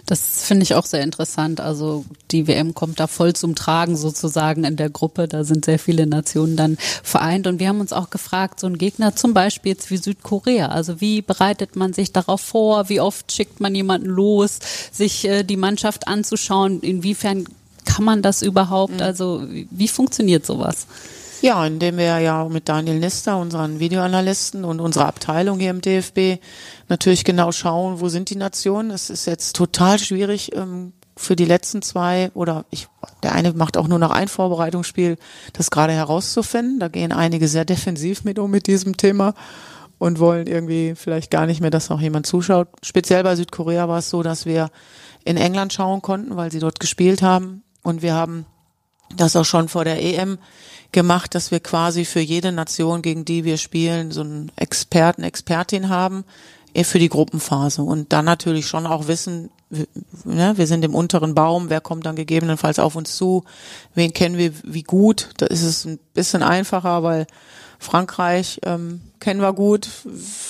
Das finde ich auch sehr interessant. Also die WM kommt da voll zum Tragen sozusagen in der Gruppe. Da sind sehr viele Nationen dann vereint. Und wir haben uns auch gefragt, so ein Gegner zum Beispiel jetzt wie Südkorea. Also wie bereitet man sich darauf vor? Wie oft schickt man jemanden los, sich äh, die Mannschaft anzuschauen? Inwiefern kann man das überhaupt? Mhm. Also wie, wie funktioniert sowas? Ja, indem wir ja mit Daniel Nister, unseren Videoanalysten und unserer Abteilung hier im DFB natürlich genau schauen, wo sind die Nationen. Es ist jetzt total schwierig ähm, für die letzten zwei oder ich, der eine macht auch nur noch ein Vorbereitungsspiel, das gerade herauszufinden. Da gehen einige sehr defensiv mit um mit diesem Thema und wollen irgendwie vielleicht gar nicht mehr, dass noch jemand zuschaut. Speziell bei Südkorea war es so, dass wir in England schauen konnten, weil sie dort gespielt haben und wir haben das auch schon vor der EM gemacht, dass wir quasi für jede Nation, gegen die wir spielen, so einen Experten, Expertin haben eh, für die Gruppenphase und dann natürlich schon auch wissen, ne, wir sind im unteren Baum, wer kommt dann gegebenenfalls auf uns zu, wen kennen wir wie gut, da ist es ein bisschen einfacher, weil Frankreich ähm, kennen wir gut.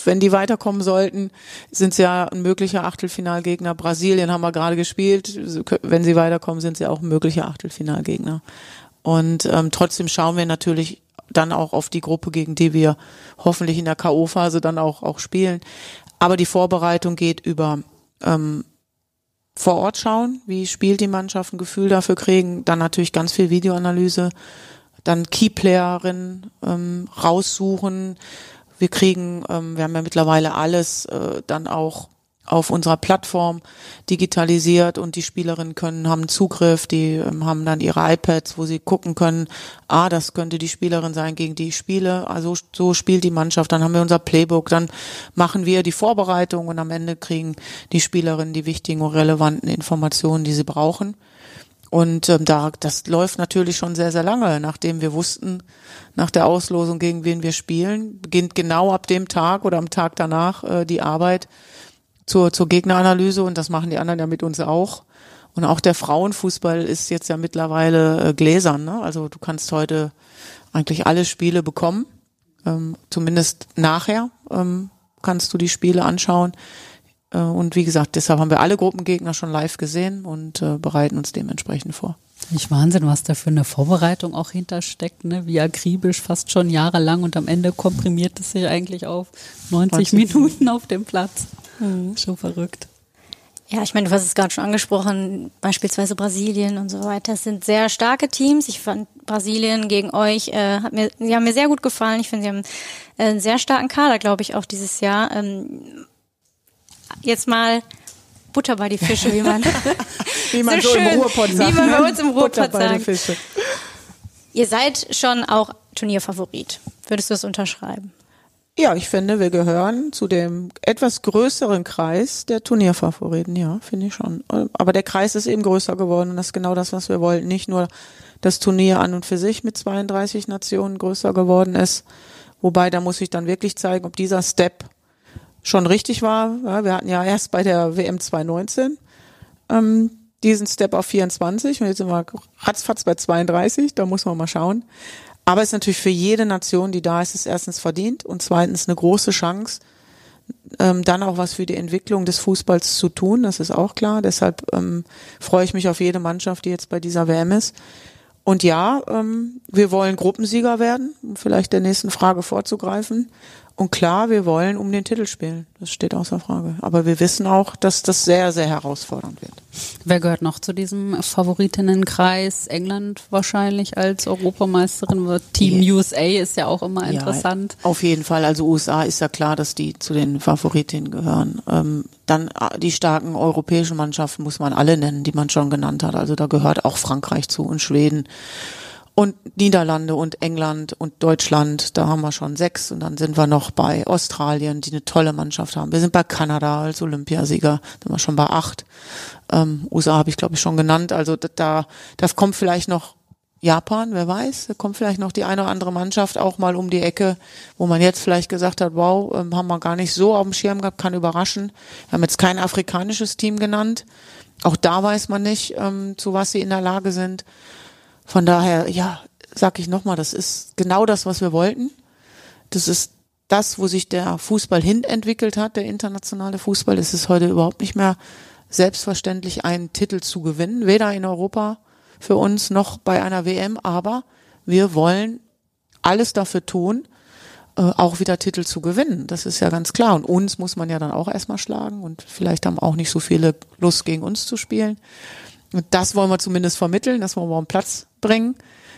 Wenn die weiterkommen sollten, sind sie ja ein möglicher Achtelfinalgegner. Brasilien haben wir gerade gespielt. Wenn sie weiterkommen, sind sie auch ein möglicher Achtelfinalgegner. Und ähm, trotzdem schauen wir natürlich dann auch auf die Gruppe, gegen die wir hoffentlich in der K.O.-Phase dann auch, auch spielen. Aber die Vorbereitung geht über ähm, vor Ort schauen, wie spielt die Mannschaft, ein Gefühl dafür kriegen, dann natürlich ganz viel Videoanalyse, dann Keyplayerinnen ähm, raussuchen. Wir kriegen, ähm, wir haben ja mittlerweile alles äh, dann auch auf unserer Plattform digitalisiert und die Spielerinnen können haben Zugriff, die ähm, haben dann ihre iPads, wo sie gucken können, ah, das könnte die Spielerin sein, gegen die ich spiele, also so spielt die Mannschaft, dann haben wir unser Playbook, dann machen wir die Vorbereitung und am Ende kriegen die Spielerinnen die wichtigen und relevanten Informationen, die sie brauchen. Und ähm, da, das läuft natürlich schon sehr, sehr lange, nachdem wir wussten, nach der Auslosung, gegen wen wir spielen, beginnt genau ab dem Tag oder am Tag danach äh, die Arbeit zur, zur Gegneranalyse und das machen die anderen ja mit uns auch. Und auch der Frauenfußball ist jetzt ja mittlerweile äh, gläsern. Ne? Also du kannst heute eigentlich alle Spiele bekommen. Ähm, zumindest nachher ähm, kannst du die Spiele anschauen. Äh, und wie gesagt, deshalb haben wir alle Gruppengegner schon live gesehen und äh, bereiten uns dementsprechend vor. Nicht Wahnsinn, was da für eine Vorbereitung auch hintersteckt, ne? Wie akribisch, fast schon jahrelang und am Ende komprimiert es sich eigentlich auf 90 Minuten auf dem Platz. Mhm. Schon verrückt. Ja, ich meine, du hast es gerade schon angesprochen, beispielsweise Brasilien und so weiter. Das sind sehr starke Teams. Ich fand Brasilien gegen euch, äh, hat mir, sie haben mir sehr gut gefallen. Ich finde, sie haben äh, einen sehr starken Kader, glaube ich, auch dieses Jahr. Ähm, jetzt mal Butter bei die Fische, wie man, (laughs) (laughs) wie man so, so schön, im Ruhrpott sagt. Wie man bei uns im Ruhrpott sagt. Ihr seid schon auch Turnierfavorit. Würdest du es unterschreiben? Ja, ich finde, wir gehören zu dem etwas größeren Kreis der Turnierfavoriten, ja, finde ich schon. Aber der Kreis ist eben größer geworden und das ist genau das, was wir wollten. Nicht nur das Turnier an und für sich mit 32 Nationen größer geworden ist, wobei da muss ich dann wirklich zeigen, ob dieser Step schon richtig war. Ja, wir hatten ja erst bei der WM 2019 ähm, diesen Step auf 24 und jetzt sind wir ratzfatz bei 32, da muss man mal schauen. Aber es ist natürlich für jede Nation, die da ist, ist erstens verdient und zweitens eine große Chance, ähm, dann auch was für die Entwicklung des Fußballs zu tun. Das ist auch klar. Deshalb ähm, freue ich mich auf jede Mannschaft, die jetzt bei dieser WM ist. Und ja, ähm, wir wollen Gruppensieger werden, um vielleicht der nächsten Frage vorzugreifen. Und klar, wir wollen um den Titel spielen. Das steht außer Frage. Aber wir wissen auch, dass das sehr, sehr herausfordernd wird. Wer gehört noch zu diesem Favoritinnenkreis? England wahrscheinlich als Europameisterin. Team yeah. USA ist ja auch immer interessant. Ja, auf jeden Fall. Also USA ist ja klar, dass die zu den Favoritinnen gehören. Ähm, dann äh, die starken europäischen Mannschaften muss man alle nennen, die man schon genannt hat. Also da gehört auch Frankreich zu und Schweden und Niederlande und England und Deutschland, da haben wir schon sechs und dann sind wir noch bei Australien, die eine tolle Mannschaft haben. Wir sind bei Kanada als Olympiasieger, da sind wir schon bei acht. Ähm, USA habe ich glaube ich schon genannt, also da, das kommt vielleicht noch Japan, wer weiß, da kommt vielleicht noch die eine oder andere Mannschaft auch mal um die Ecke, wo man jetzt vielleicht gesagt hat, wow, ähm, haben wir gar nicht so auf dem Schirm gehabt, kann überraschen. Wir haben jetzt kein afrikanisches Team genannt. Auch da weiß man nicht, ähm, zu was sie in der Lage sind. Von daher, ja, sag ich nochmal, das ist genau das, was wir wollten. Das ist das, wo sich der Fußball hin entwickelt hat, der internationale Fußball. Es ist heute überhaupt nicht mehr selbstverständlich, einen Titel zu gewinnen, weder in Europa für uns noch bei einer WM, aber wir wollen alles dafür tun, äh, auch wieder Titel zu gewinnen. Das ist ja ganz klar. Und uns muss man ja dann auch erstmal schlagen und vielleicht haben auch nicht so viele Lust gegen uns zu spielen. Und das wollen wir zumindest vermitteln, das wollen wir auf den Platz bringen,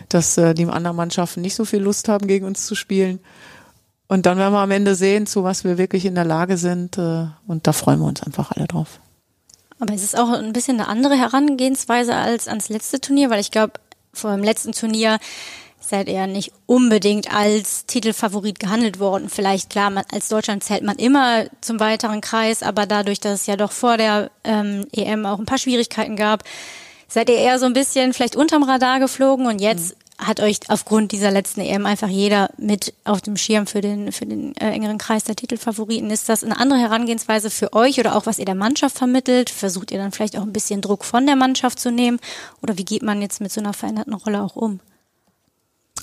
dass äh, die anderen Mannschaften nicht so viel Lust haben, gegen uns zu spielen. Und dann werden wir am Ende sehen, zu was wir wirklich in der Lage sind. Äh, und da freuen wir uns einfach alle drauf. Aber es ist auch ein bisschen eine andere Herangehensweise als ans letzte Turnier, weil ich glaube, vor dem letzten Turnier seid ihr nicht unbedingt als Titelfavorit gehandelt worden. Vielleicht klar, man, als Deutschland zählt man immer zum weiteren Kreis, aber dadurch, dass es ja doch vor der ähm, EM auch ein paar Schwierigkeiten gab, seid ihr eher so ein bisschen vielleicht unterm Radar geflogen und jetzt mhm hat euch aufgrund dieser letzten EM einfach jeder mit auf dem Schirm für den, für den äh, engeren Kreis der Titelfavoriten. Ist das eine andere Herangehensweise für euch oder auch was ihr der Mannschaft vermittelt? Versucht ihr dann vielleicht auch ein bisschen Druck von der Mannschaft zu nehmen? Oder wie geht man jetzt mit so einer veränderten Rolle auch um?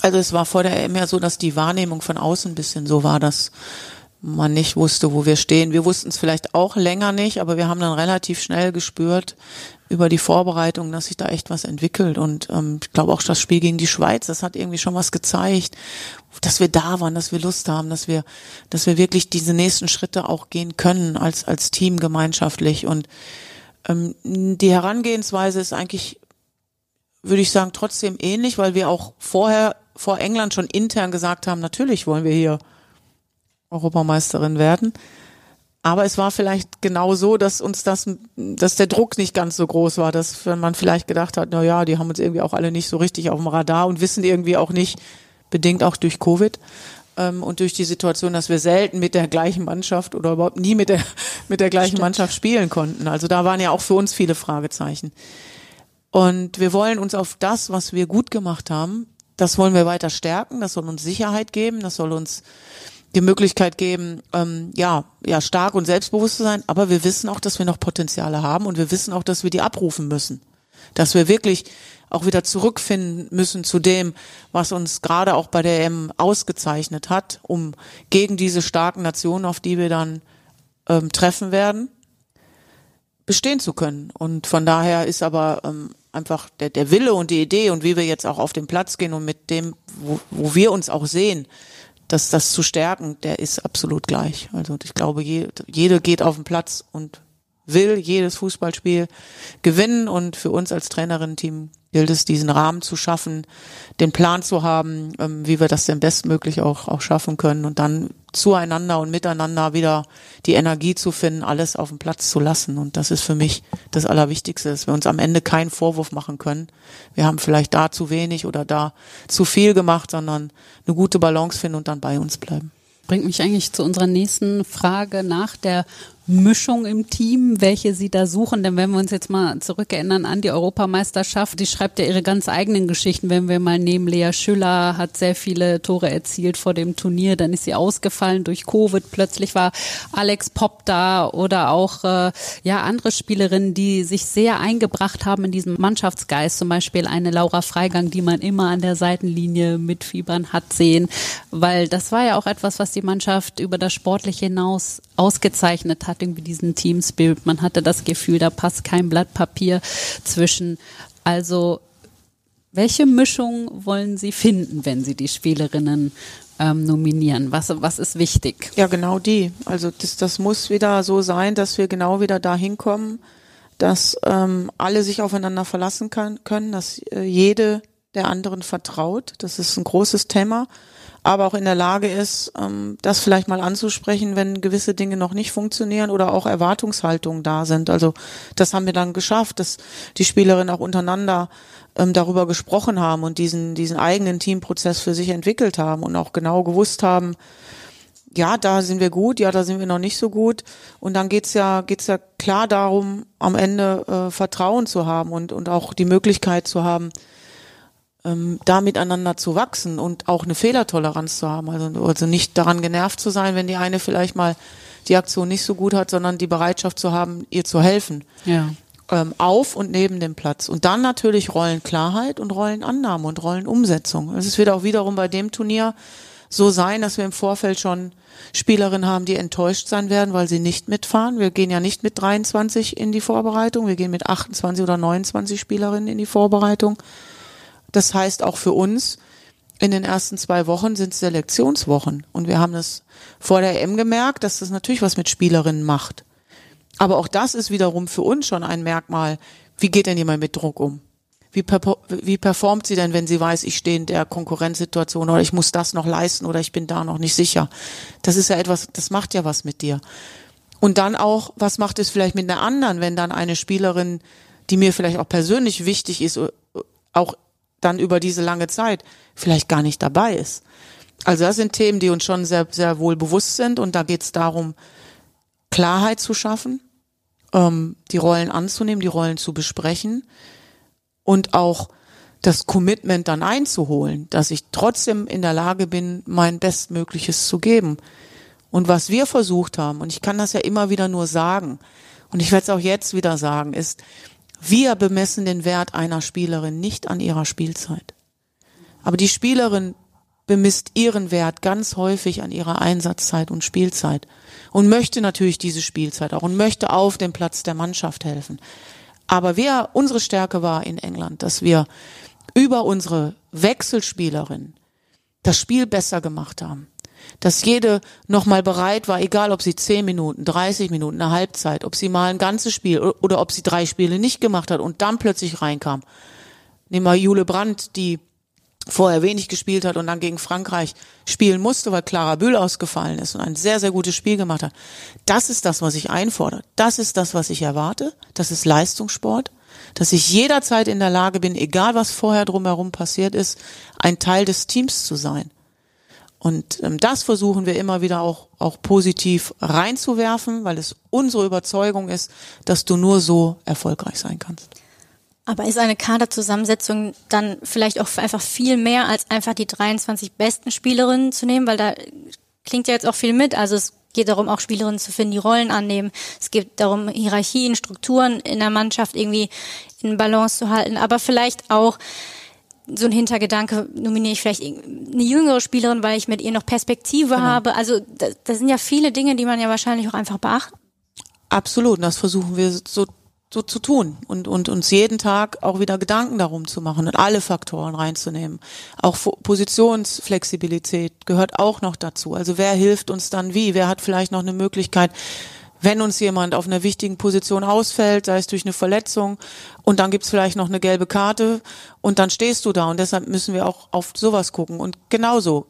Also es war vor der EM ja so, dass die Wahrnehmung von außen ein bisschen so war, dass man nicht wusste, wo wir stehen. Wir wussten es vielleicht auch länger nicht, aber wir haben dann relativ schnell gespürt über die Vorbereitung, dass sich da echt was entwickelt. Und ähm, ich glaube auch das Spiel gegen die Schweiz, das hat irgendwie schon was gezeigt, dass wir da waren, dass wir Lust haben, dass wir, dass wir wirklich diese nächsten Schritte auch gehen können als als Team gemeinschaftlich. Und ähm, die Herangehensweise ist eigentlich, würde ich sagen, trotzdem ähnlich, weil wir auch vorher vor England schon intern gesagt haben, natürlich wollen wir hier Europameisterin werden. Aber es war vielleicht genau so, dass uns das, dass der Druck nicht ganz so groß war, dass wenn man vielleicht gedacht hat, na ja, die haben uns irgendwie auch alle nicht so richtig auf dem Radar und wissen irgendwie auch nicht, bedingt auch durch Covid ähm, und durch die Situation, dass wir selten mit der gleichen Mannschaft oder überhaupt nie mit der (laughs) mit der gleichen Stimmt. Mannschaft spielen konnten. Also da waren ja auch für uns viele Fragezeichen. Und wir wollen uns auf das, was wir gut gemacht haben, das wollen wir weiter stärken. Das soll uns Sicherheit geben. Das soll uns die Möglichkeit geben, ähm, ja, ja, stark und selbstbewusst zu sein, aber wir wissen auch, dass wir noch Potenziale haben und wir wissen auch, dass wir die abrufen müssen. Dass wir wirklich auch wieder zurückfinden müssen zu dem, was uns gerade auch bei der EM ausgezeichnet hat, um gegen diese starken Nationen, auf die wir dann ähm, treffen werden, bestehen zu können. Und von daher ist aber ähm, einfach der, der Wille und die Idee und wie wir jetzt auch auf den Platz gehen und mit dem, wo, wo wir uns auch sehen, dass das zu stärken, der ist absolut gleich. Also ich glaube, je, jede geht auf den Platz und will jedes Fußballspiel gewinnen und für uns als Trainerinnen-Team gilt es, diesen Rahmen zu schaffen, den Plan zu haben, ähm, wie wir das denn bestmöglich auch, auch schaffen können und dann zueinander und miteinander wieder die Energie zu finden, alles auf dem Platz zu lassen. Und das ist für mich das Allerwichtigste, dass wir uns am Ende keinen Vorwurf machen können. Wir haben vielleicht da zu wenig oder da zu viel gemacht, sondern eine gute Balance finden und dann bei uns bleiben. Bringt mich eigentlich zu unserer nächsten Frage nach der Mischung im Team, welche Sie da suchen. Denn wenn wir uns jetzt mal zurückerinnern an die Europameisterschaft, die schreibt ja ihre ganz eigenen Geschichten. Wenn wir mal nehmen, Lea Schüller hat sehr viele Tore erzielt vor dem Turnier, dann ist sie ausgefallen durch Covid. Plötzlich war Alex Popp da oder auch äh, ja andere Spielerinnen, die sich sehr eingebracht haben in diesen Mannschaftsgeist. Zum Beispiel eine Laura Freigang, die man immer an der Seitenlinie mitfiebern hat sehen, weil das war ja auch etwas, was die Mannschaft über das Sportliche hinaus ausgezeichnet hat, irgendwie diesen Team. Man hatte das Gefühl, da passt kein Blatt Papier zwischen. Also, welche Mischung wollen Sie finden, wenn Sie die Spielerinnen ähm, nominieren? Was, was ist wichtig? Ja, genau die. Also das, das muss wieder so sein, dass wir genau wieder dahin kommen, dass ähm, alle sich aufeinander verlassen kann, können, dass äh, jede der anderen vertraut. Das ist ein großes Thema aber auch in der Lage ist, ähm, das vielleicht mal anzusprechen, wenn gewisse Dinge noch nicht funktionieren oder auch Erwartungshaltungen da sind. Also das haben wir dann geschafft, dass die Spielerinnen auch untereinander ähm, darüber gesprochen haben und diesen, diesen eigenen Teamprozess für sich entwickelt haben und auch genau gewusst haben, ja, da sind wir gut, ja, da sind wir noch nicht so gut. Und dann geht's ja, geht's ja klar darum, am Ende äh, Vertrauen zu haben und, und auch die Möglichkeit zu haben, ähm, da miteinander zu wachsen und auch eine Fehlertoleranz zu haben. Also, also nicht daran genervt zu sein, wenn die eine vielleicht mal die Aktion nicht so gut hat, sondern die Bereitschaft zu haben, ihr zu helfen. Ja. Ähm, auf und neben dem Platz. Und dann natürlich Rollenklarheit und Rollenannahme und Rollenumsetzung. Es wird auch wiederum bei dem Turnier so sein, dass wir im Vorfeld schon Spielerinnen haben, die enttäuscht sein werden, weil sie nicht mitfahren. Wir gehen ja nicht mit 23 in die Vorbereitung, wir gehen mit 28 oder 29 Spielerinnen in die Vorbereitung. Das heißt auch für uns, in den ersten zwei Wochen sind Selektionswochen. Und wir haben das vor der EM gemerkt, dass das natürlich was mit Spielerinnen macht. Aber auch das ist wiederum für uns schon ein Merkmal. Wie geht denn jemand mit Druck um? Wie, wie performt sie denn, wenn sie weiß, ich stehe in der Konkurrenzsituation oder ich muss das noch leisten oder ich bin da noch nicht sicher? Das ist ja etwas, das macht ja was mit dir. Und dann auch, was macht es vielleicht mit einer anderen, wenn dann eine Spielerin, die mir vielleicht auch persönlich wichtig ist, auch dann über diese lange Zeit vielleicht gar nicht dabei ist. Also das sind Themen, die uns schon sehr, sehr wohl bewusst sind und da geht es darum, Klarheit zu schaffen, ähm, die Rollen anzunehmen, die Rollen zu besprechen und auch das Commitment dann einzuholen, dass ich trotzdem in der Lage bin, mein Bestmögliches zu geben. Und was wir versucht haben, und ich kann das ja immer wieder nur sagen, und ich werde es auch jetzt wieder sagen, ist, wir bemessen den Wert einer Spielerin nicht an ihrer Spielzeit. Aber die Spielerin bemisst ihren Wert ganz häufig an ihrer Einsatzzeit und Spielzeit und möchte natürlich diese Spielzeit auch und möchte auf dem Platz der Mannschaft helfen. Aber wir, unsere Stärke war in England, dass wir über unsere Wechselspielerin das Spiel besser gemacht haben dass jede nochmal bereit war, egal ob sie 10 Minuten, 30 Minuten, eine Halbzeit, ob sie mal ein ganzes Spiel oder ob sie drei Spiele nicht gemacht hat und dann plötzlich reinkam. Nehmen wir Jule Brandt, die vorher wenig gespielt hat und dann gegen Frankreich spielen musste, weil Clara Bühl ausgefallen ist und ein sehr, sehr gutes Spiel gemacht hat. Das ist das, was ich einfordere. Das ist das, was ich erwarte. Das ist Leistungssport. Dass ich jederzeit in der Lage bin, egal was vorher drumherum passiert ist, ein Teil des Teams zu sein. Und ähm, das versuchen wir immer wieder auch, auch positiv reinzuwerfen, weil es unsere Überzeugung ist, dass du nur so erfolgreich sein kannst. Aber ist eine Kaderzusammensetzung dann vielleicht auch einfach viel mehr als einfach die 23 besten Spielerinnen zu nehmen, weil da klingt ja jetzt auch viel mit. Also es geht darum, auch Spielerinnen zu finden, die Rollen annehmen. Es geht darum, Hierarchien, Strukturen in der Mannschaft irgendwie in Balance zu halten, aber vielleicht auch so ein Hintergedanke, nominiere ich vielleicht eine jüngere Spielerin, weil ich mit ihr noch Perspektive genau. habe. Also da, da sind ja viele Dinge, die man ja wahrscheinlich auch einfach beachten. Absolut, und das versuchen wir so so zu tun und, und uns jeden Tag auch wieder Gedanken darum zu machen und alle Faktoren reinzunehmen. Auch Positionsflexibilität gehört auch noch dazu. Also wer hilft uns dann wie? Wer hat vielleicht noch eine Möglichkeit, wenn uns jemand auf einer wichtigen Position ausfällt, sei es durch eine Verletzung, und dann gibt's vielleicht noch eine gelbe Karte und dann stehst du da und deshalb müssen wir auch auf sowas gucken. Und genauso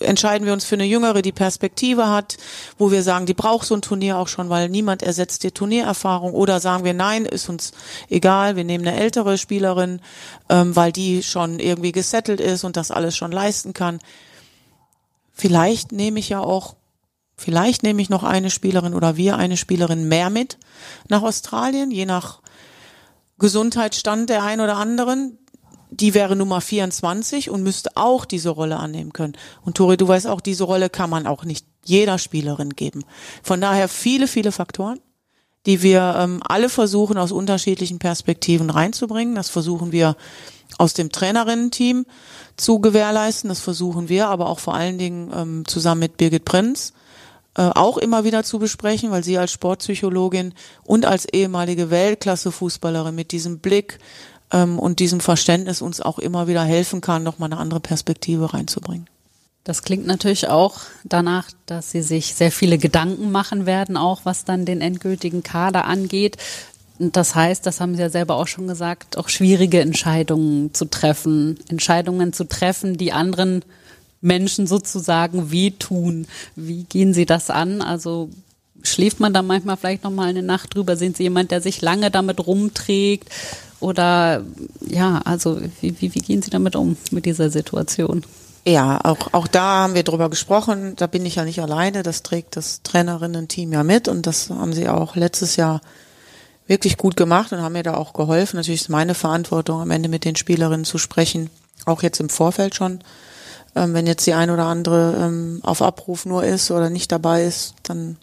entscheiden wir uns für eine Jüngere, die Perspektive hat, wo wir sagen, die braucht so ein Turnier auch schon, weil niemand ersetzt die Turniererfahrung. Oder sagen wir, nein, ist uns egal, wir nehmen eine ältere Spielerin, ähm, weil die schon irgendwie gesettelt ist und das alles schon leisten kann. Vielleicht nehme ich ja auch Vielleicht nehme ich noch eine Spielerin oder wir eine Spielerin mehr mit nach Australien, je nach Gesundheitsstand der einen oder anderen. Die wäre Nummer 24 und müsste auch diese Rolle annehmen können. Und Tori, du weißt auch, diese Rolle kann man auch nicht jeder Spielerin geben. Von daher viele, viele Faktoren, die wir ähm, alle versuchen aus unterschiedlichen Perspektiven reinzubringen. Das versuchen wir aus dem Trainerinnen-Team zu gewährleisten. Das versuchen wir aber auch vor allen Dingen ähm, zusammen mit Birgit Prinz auch immer wieder zu besprechen, weil sie als Sportpsychologin und als ehemalige Weltklasse-Fußballerin mit diesem Blick ähm, und diesem Verständnis uns auch immer wieder helfen kann, nochmal eine andere Perspektive reinzubringen. Das klingt natürlich auch danach, dass Sie sich sehr viele Gedanken machen werden, auch was dann den endgültigen Kader angeht. Das heißt, das haben Sie ja selber auch schon gesagt, auch schwierige Entscheidungen zu treffen, Entscheidungen zu treffen, die anderen Menschen sozusagen wehtun. Wie gehen Sie das an? Also schläft man da manchmal vielleicht noch mal eine Nacht drüber? Sind Sie jemand, der sich lange damit rumträgt? Oder ja, also wie, wie, wie gehen Sie damit um mit dieser Situation? Ja, auch, auch da haben wir drüber gesprochen. Da bin ich ja nicht alleine. Das trägt das Trainerinnen-Team ja mit und das haben sie auch letztes Jahr wirklich gut gemacht und haben mir da auch geholfen. Natürlich ist meine Verantwortung, am Ende mit den Spielerinnen zu sprechen auch jetzt im Vorfeld schon. Ähm, wenn jetzt die ein oder andere ähm, auf Abruf nur ist oder nicht dabei ist, dann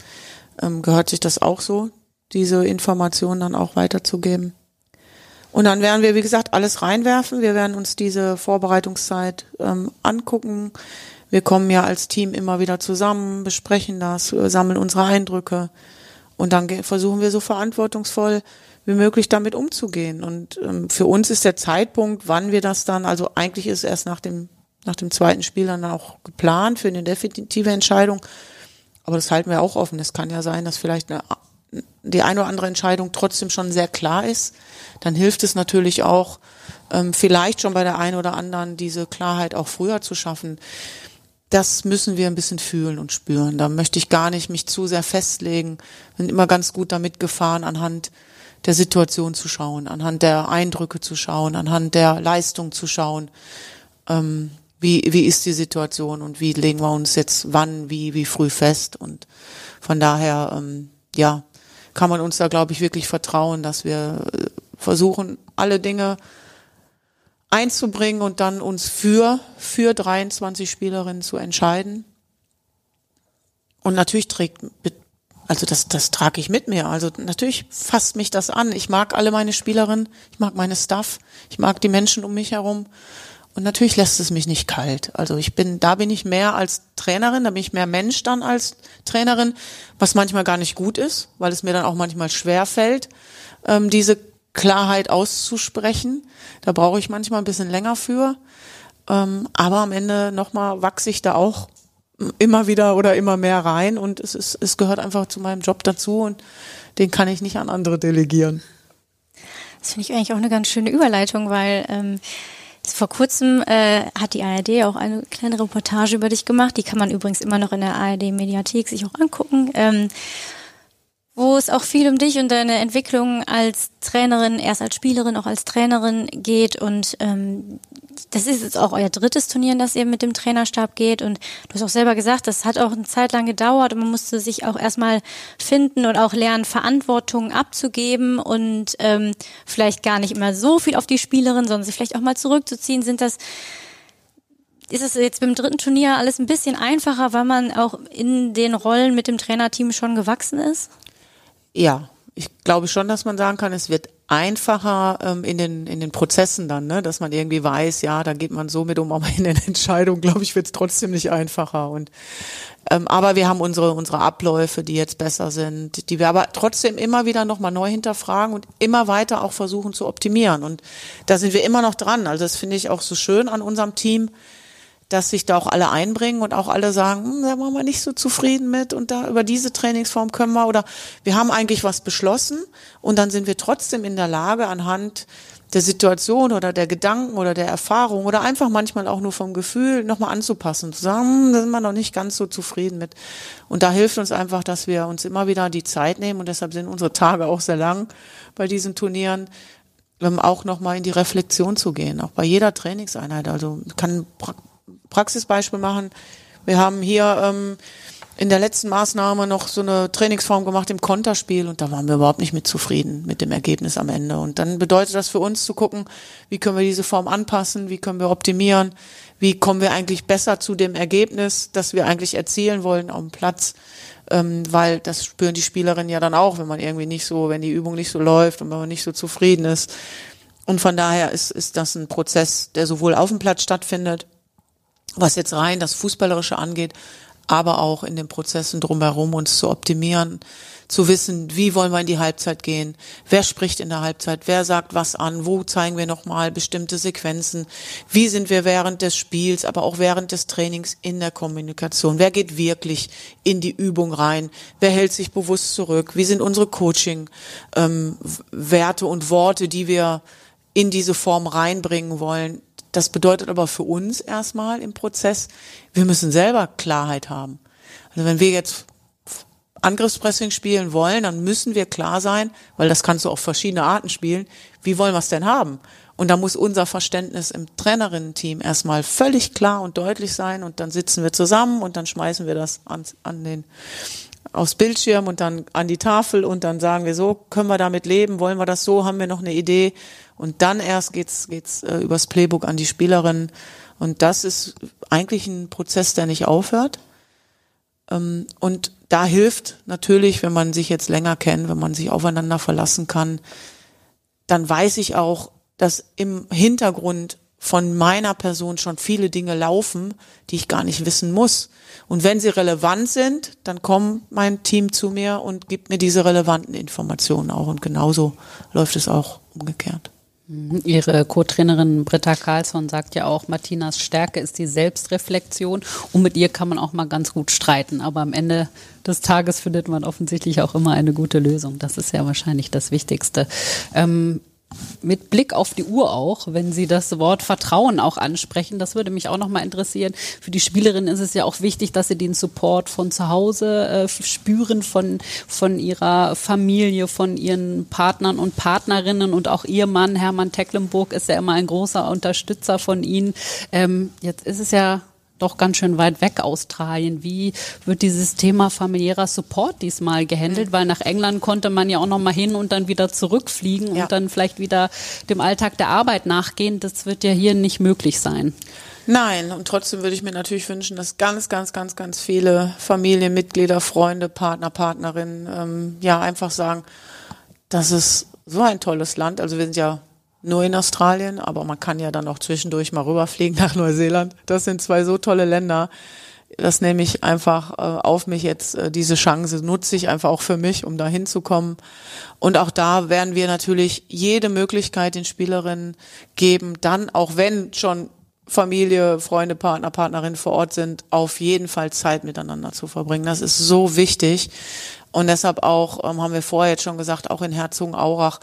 ähm, gehört sich das auch so, diese Informationen dann auch weiterzugeben. Und dann werden wir, wie gesagt, alles reinwerfen. Wir werden uns diese Vorbereitungszeit ähm, angucken. Wir kommen ja als Team immer wieder zusammen, besprechen das, sammeln unsere Eindrücke und dann versuchen wir so verantwortungsvoll wie möglich damit umzugehen. Und ähm, für uns ist der Zeitpunkt, wann wir das dann, also eigentlich ist erst nach dem nach dem zweiten Spiel dann auch geplant für eine definitive Entscheidung. Aber das halten wir auch offen. Es kann ja sein, dass vielleicht eine, die eine oder andere Entscheidung trotzdem schon sehr klar ist. Dann hilft es natürlich auch, ähm, vielleicht schon bei der einen oder anderen diese Klarheit auch früher zu schaffen. Das müssen wir ein bisschen fühlen und spüren. Da möchte ich gar nicht mich zu sehr festlegen. Bin immer ganz gut damit gefahren, anhand der Situation zu schauen, anhand der Eindrücke zu schauen, anhand der Leistung zu schauen. Ähm, wie, wie ist die Situation und wie legen wir uns jetzt wann, wie, wie früh fest. Und von daher, ähm, ja, kann man uns da, glaube ich, wirklich vertrauen, dass wir äh, versuchen, alle Dinge einzubringen und dann uns für, für 23 Spielerinnen zu entscheiden. Und natürlich trägt, also das, das trage ich mit mir. Also natürlich fasst mich das an. Ich mag alle meine Spielerinnen, ich mag meine Staff, ich mag die Menschen um mich herum. Und natürlich lässt es mich nicht kalt. Also ich bin, da bin ich mehr als Trainerin, da bin ich mehr Mensch dann als Trainerin, was manchmal gar nicht gut ist, weil es mir dann auch manchmal schwer fällt, ähm, diese Klarheit auszusprechen. Da brauche ich manchmal ein bisschen länger für. Ähm, aber am Ende nochmal wachse ich da auch immer wieder oder immer mehr rein und es ist, es gehört einfach zu meinem Job dazu und den kann ich nicht an andere delegieren. Das finde ich eigentlich auch eine ganz schöne Überleitung, weil ähm, vor kurzem äh, hat die ARD auch eine kleine Reportage über dich gemacht. Die kann man übrigens immer noch in der ARD-Mediathek sich auch angucken. Ähm, wo es auch viel um dich und deine Entwicklung als Trainerin, erst als Spielerin, auch als Trainerin geht. Und ähm, das ist jetzt auch euer drittes Turnier, in das ihr mit dem Trainerstab geht. Und du hast auch selber gesagt, das hat auch eine Zeit lang gedauert und man musste sich auch erstmal finden und auch lernen, Verantwortung abzugeben und ähm, vielleicht gar nicht immer so viel auf die Spielerin, sondern sich vielleicht auch mal zurückzuziehen. Sind das ist es jetzt beim dritten Turnier alles ein bisschen einfacher, weil man auch in den Rollen mit dem Trainerteam schon gewachsen ist? Ja, ich glaube schon, dass man sagen kann, es wird einfacher ähm, in den in den Prozessen dann, ne? dass man irgendwie weiß, ja, da geht man so mit um, (laughs) aber in den Entscheidungen, glaube ich, wird es trotzdem nicht einfacher. Und ähm, aber wir haben unsere unsere Abläufe, die jetzt besser sind, die wir aber trotzdem immer wieder nochmal neu hinterfragen und immer weiter auch versuchen zu optimieren. Und da sind wir immer noch dran. Also das finde ich auch so schön an unserem Team dass sich da auch alle einbringen und auch alle sagen, hm, da waren wir nicht so zufrieden mit und da über diese Trainingsform können wir oder wir haben eigentlich was beschlossen und dann sind wir trotzdem in der Lage anhand der Situation oder der Gedanken oder der Erfahrung oder einfach manchmal auch nur vom Gefühl nochmal anzupassen, zu sagen, hm, da sind wir noch nicht ganz so zufrieden mit. Und da hilft uns einfach, dass wir uns immer wieder die Zeit nehmen und deshalb sind unsere Tage auch sehr lang bei diesen Turnieren, auch nochmal in die Reflexion zu gehen, auch bei jeder Trainingseinheit. Also kann Praxisbeispiel machen. Wir haben hier ähm, in der letzten Maßnahme noch so eine Trainingsform gemacht im Konterspiel und da waren wir überhaupt nicht mit zufrieden mit dem Ergebnis am Ende. Und dann bedeutet das für uns zu gucken, wie können wir diese Form anpassen, wie können wir optimieren, wie kommen wir eigentlich besser zu dem Ergebnis, das wir eigentlich erzielen wollen dem Platz. Ähm, weil das spüren die Spielerinnen ja dann auch, wenn man irgendwie nicht so, wenn die Übung nicht so läuft und wenn man nicht so zufrieden ist. Und von daher ist, ist das ein Prozess, der sowohl auf dem Platz stattfindet, was jetzt rein das Fußballerische angeht, aber auch in den Prozessen drumherum uns zu optimieren, zu wissen, wie wollen wir in die Halbzeit gehen, wer spricht in der Halbzeit, wer sagt was an, wo zeigen wir nochmal bestimmte Sequenzen, wie sind wir während des Spiels, aber auch während des Trainings in der Kommunikation, wer geht wirklich in die Übung rein, wer hält sich bewusst zurück, wie sind unsere Coaching-Werte ähm, und Worte, die wir in diese Form reinbringen wollen, das bedeutet aber für uns erstmal im Prozess, wir müssen selber Klarheit haben. Also wenn wir jetzt Angriffspressing spielen wollen, dann müssen wir klar sein, weil das kannst du auf verschiedene Arten spielen, wie wollen wir es denn haben? Und da muss unser Verständnis im Trainerinnen-Team erstmal völlig klar und deutlich sein und dann sitzen wir zusammen und dann schmeißen wir das an, an den aufs Bildschirm und dann an die Tafel und dann sagen wir so, können wir damit leben, wollen wir das so, haben wir noch eine Idee und dann erst geht's geht's äh, übers Playbook an die Spielerin und das ist eigentlich ein Prozess, der nicht aufhört. Ähm, und da hilft natürlich, wenn man sich jetzt länger kennt, wenn man sich aufeinander verlassen kann, dann weiß ich auch, dass im Hintergrund von meiner Person schon viele Dinge laufen, die ich gar nicht wissen muss. Und wenn sie relevant sind, dann kommt mein Team zu mir und gibt mir diese relevanten Informationen auch. Und genauso läuft es auch umgekehrt. Ihre Co-Trainerin Britta Karlsson sagt ja auch, Martinas Stärke ist die Selbstreflexion und mit ihr kann man auch mal ganz gut streiten. Aber am Ende des Tages findet man offensichtlich auch immer eine gute Lösung. Das ist ja wahrscheinlich das Wichtigste. Ähm, mit Blick auf die Uhr auch, wenn Sie das Wort Vertrauen auch ansprechen. Das würde mich auch noch mal interessieren. Für die Spielerin ist es ja auch wichtig, dass sie den Support von zu Hause äh, spüren, von, von ihrer Familie, von ihren Partnern und Partnerinnen und auch ihr Mann, Hermann Tecklenburg, ist ja immer ein großer Unterstützer von Ihnen. Ähm, jetzt ist es ja doch ganz schön weit weg Australien. Wie wird dieses Thema familiärer Support diesmal gehandelt? Mhm. Weil nach England konnte man ja auch noch mal hin und dann wieder zurückfliegen ja. und dann vielleicht wieder dem Alltag der Arbeit nachgehen. Das wird ja hier nicht möglich sein. Nein, und trotzdem würde ich mir natürlich wünschen, dass ganz, ganz, ganz, ganz viele Familienmitglieder, Freunde, Partner, Partnerinnen, ähm, ja, einfach sagen, das ist so ein tolles Land. Also wir sind ja nur in Australien, aber man kann ja dann auch zwischendurch mal rüberfliegen nach Neuseeland. Das sind zwei so tolle Länder. Das nehme ich einfach äh, auf mich jetzt, äh, diese Chance nutze ich einfach auch für mich, um da hinzukommen. Und auch da werden wir natürlich jede Möglichkeit den Spielerinnen geben, dann, auch wenn schon Familie, Freunde, Partner, Partnerin vor Ort sind, auf jeden Fall Zeit miteinander zu verbringen. Das ist so wichtig. Und deshalb auch, ähm, haben wir vorher jetzt schon gesagt, auch in Herzogenaurach,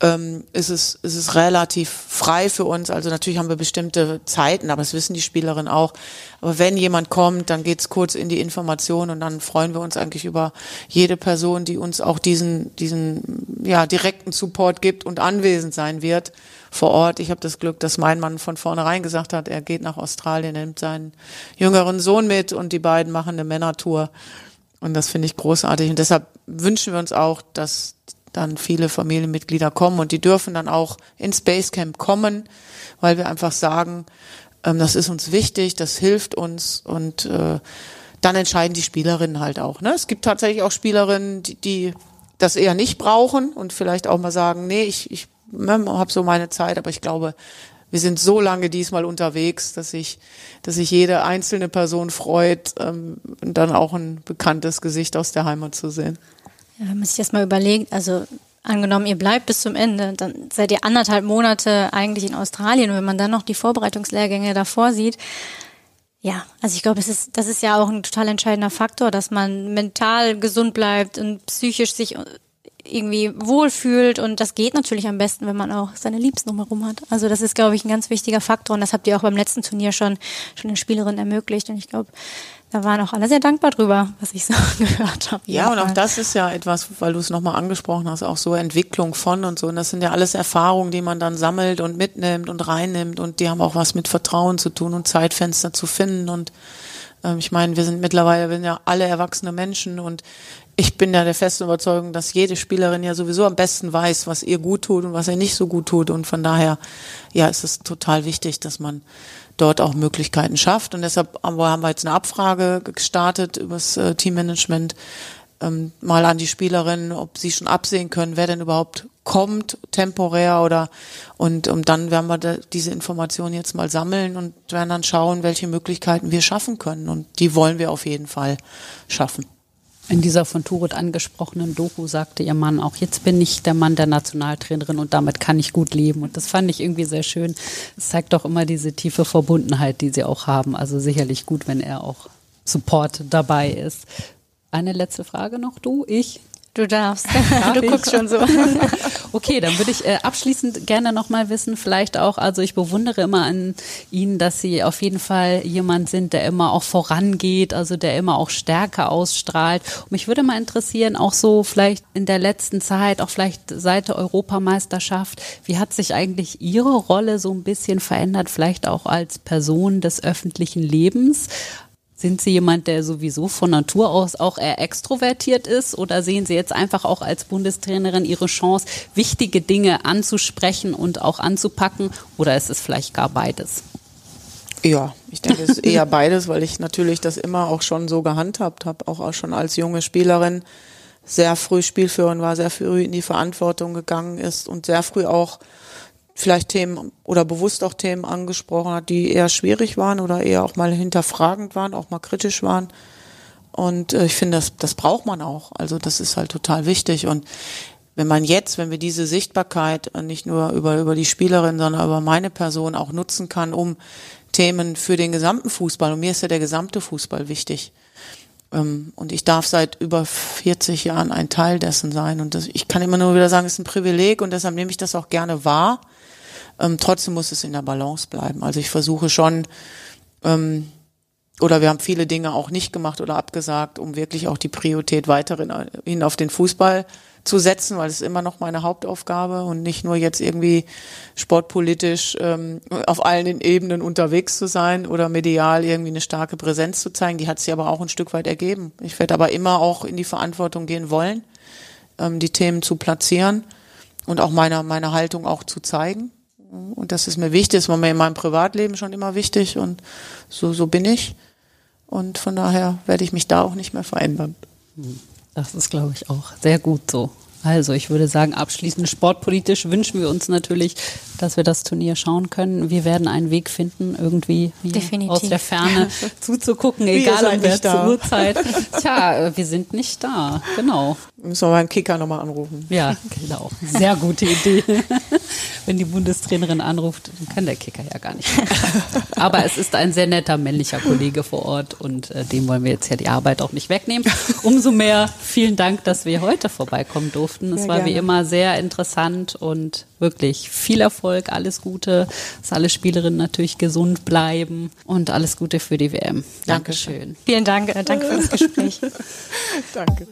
ähm, ist, es, ist es relativ frei für uns. Also natürlich haben wir bestimmte Zeiten, aber das wissen die Spielerinnen auch. Aber wenn jemand kommt, dann geht's kurz in die Information und dann freuen wir uns eigentlich über jede Person, die uns auch diesen, diesen ja, direkten Support gibt und anwesend sein wird vor Ort. Ich habe das Glück, dass mein Mann von vornherein gesagt hat, er geht nach Australien, nimmt seinen jüngeren Sohn mit und die beiden machen eine Männertour. Und das finde ich großartig. Und deshalb wünschen wir uns auch, dass dann viele Familienmitglieder kommen und die dürfen dann auch ins Basecamp kommen, weil wir einfach sagen, ähm, das ist uns wichtig, das hilft uns und äh, dann entscheiden die Spielerinnen halt auch. Ne? Es gibt tatsächlich auch Spielerinnen, die, die das eher nicht brauchen und vielleicht auch mal sagen, nee, ich, ich ne, habe so meine Zeit, aber ich glaube, wir sind so lange diesmal unterwegs, dass sich dass sich jede einzelne Person freut, ähm, dann auch ein bekanntes Gesicht aus der Heimat zu sehen. Ja, wenn man sich das mal überlegt, also angenommen, ihr bleibt bis zum Ende, dann seid ihr anderthalb Monate eigentlich in Australien. Und wenn man dann noch die Vorbereitungslehrgänge davor sieht, ja, also ich glaube, das ist, das ist ja auch ein total entscheidender Faktor, dass man mental gesund bleibt und psychisch sich irgendwie wohlfühlt. Und das geht natürlich am besten, wenn man auch seine Liebsten drumherum hat. Also das ist, glaube ich, ein ganz wichtiger Faktor. Und das habt ihr auch beim letzten Turnier schon, schon den Spielerinnen ermöglicht. Und ich glaube, da waren auch alle sehr dankbar drüber, was ich so (laughs) gehört habe. Ja, und auch das ist ja etwas, weil du es nochmal angesprochen hast, auch so Entwicklung von und so. Und das sind ja alles Erfahrungen, die man dann sammelt und mitnimmt und reinnimmt und die haben auch was mit Vertrauen zu tun und Zeitfenster zu finden. Und ähm, ich meine, wir sind mittlerweile, wir sind ja alle erwachsene Menschen und ich bin ja der festen Überzeugung, dass jede Spielerin ja sowieso am besten weiß, was ihr gut tut und was ihr nicht so gut tut. Und von daher, ja, ist es total wichtig, dass man dort auch Möglichkeiten schafft. Und deshalb haben wir jetzt eine Abfrage gestartet übers äh, Teammanagement ähm, mal an die Spielerinnen, ob sie schon absehen können, wer denn überhaupt kommt, temporär oder und, und dann werden wir da, diese Informationen jetzt mal sammeln und werden dann schauen, welche Möglichkeiten wir schaffen können. Und die wollen wir auf jeden Fall schaffen. In dieser von Turut angesprochenen Doku sagte ihr Mann auch, jetzt bin ich der Mann der Nationaltrainerin und damit kann ich gut leben. Und das fand ich irgendwie sehr schön. Es zeigt doch immer diese tiefe Verbundenheit, die sie auch haben. Also sicherlich gut, wenn er auch Support dabei ist. Eine letzte Frage noch, du, ich? Du darfst. (laughs) Darf du guckst schon so. (laughs) okay, dann würde ich äh, abschließend gerne nochmal wissen, vielleicht auch, also ich bewundere immer an Ihnen, dass Sie auf jeden Fall jemand sind, der immer auch vorangeht, also der immer auch Stärke ausstrahlt. Und mich würde mal interessieren, auch so vielleicht in der letzten Zeit, auch vielleicht seit der Europameisterschaft, wie hat sich eigentlich Ihre Rolle so ein bisschen verändert, vielleicht auch als Person des öffentlichen Lebens? Sind Sie jemand, der sowieso von Natur aus auch eher extrovertiert ist oder sehen Sie jetzt einfach auch als Bundestrainerin Ihre Chance, wichtige Dinge anzusprechen und auch anzupacken oder ist es vielleicht gar beides? Ja, ich denke, es ist (laughs) eher beides, weil ich natürlich das immer auch schon so gehandhabt habe, auch, auch schon als junge Spielerin sehr früh Spielführerin war, sehr früh in die Verantwortung gegangen ist und sehr früh auch vielleicht Themen oder bewusst auch Themen angesprochen hat, die eher schwierig waren oder eher auch mal hinterfragend waren, auch mal kritisch waren. Und äh, ich finde, das, das braucht man auch. Also das ist halt total wichtig. Und wenn man jetzt, wenn wir diese Sichtbarkeit nicht nur über, über die Spielerin, sondern über meine Person auch nutzen kann, um Themen für den gesamten Fußball. Und mir ist ja der gesamte Fußball wichtig. Ähm, und ich darf seit über 40 Jahren ein Teil dessen sein. Und das, ich kann immer nur wieder sagen, es ist ein Privileg und deshalb nehme ich das auch gerne wahr. Ähm, trotzdem muss es in der Balance bleiben. Also ich versuche schon, ähm, oder wir haben viele Dinge auch nicht gemacht oder abgesagt, um wirklich auch die Priorität weiterhin hin auf den Fußball zu setzen, weil es immer noch meine Hauptaufgabe und nicht nur jetzt irgendwie sportpolitisch ähm, auf allen Ebenen unterwegs zu sein oder medial irgendwie eine starke Präsenz zu zeigen. Die hat sich aber auch ein Stück weit ergeben. Ich werde aber immer auch in die Verantwortung gehen wollen, ähm, die Themen zu platzieren und auch meine, meine Haltung auch zu zeigen. Und das ist mir wichtig, das war mir in meinem Privatleben schon immer wichtig und so, so bin ich. Und von daher werde ich mich da auch nicht mehr verändern. Das ist, glaube ich, auch sehr gut so. Also ich würde sagen, abschließend sportpolitisch wünschen wir uns natürlich, dass wir das Turnier schauen können. Wir werden einen Weg finden, irgendwie aus der Ferne (laughs) zuzugucken, egal um welche Uhrzeit. Tja, wir sind nicht da, genau. Müssen wir mal einen Kicker nochmal anrufen. Ja, genau. Sehr gute Idee. (laughs) Wenn die Bundestrainerin anruft, dann kann der Kicker ja gar nicht. (laughs) Aber es ist ein sehr netter männlicher Kollege vor Ort und äh, dem wollen wir jetzt ja die Arbeit auch nicht wegnehmen. Umso mehr vielen Dank, dass wir heute vorbeikommen durften. Es sehr war gerne. wie immer sehr interessant und wirklich viel Erfolg, alles Gute, dass alle Spielerinnen natürlich gesund bleiben und alles Gute für die WM. Dankeschön. Vielen Dank, äh, danke für das Gespräch. (laughs) danke.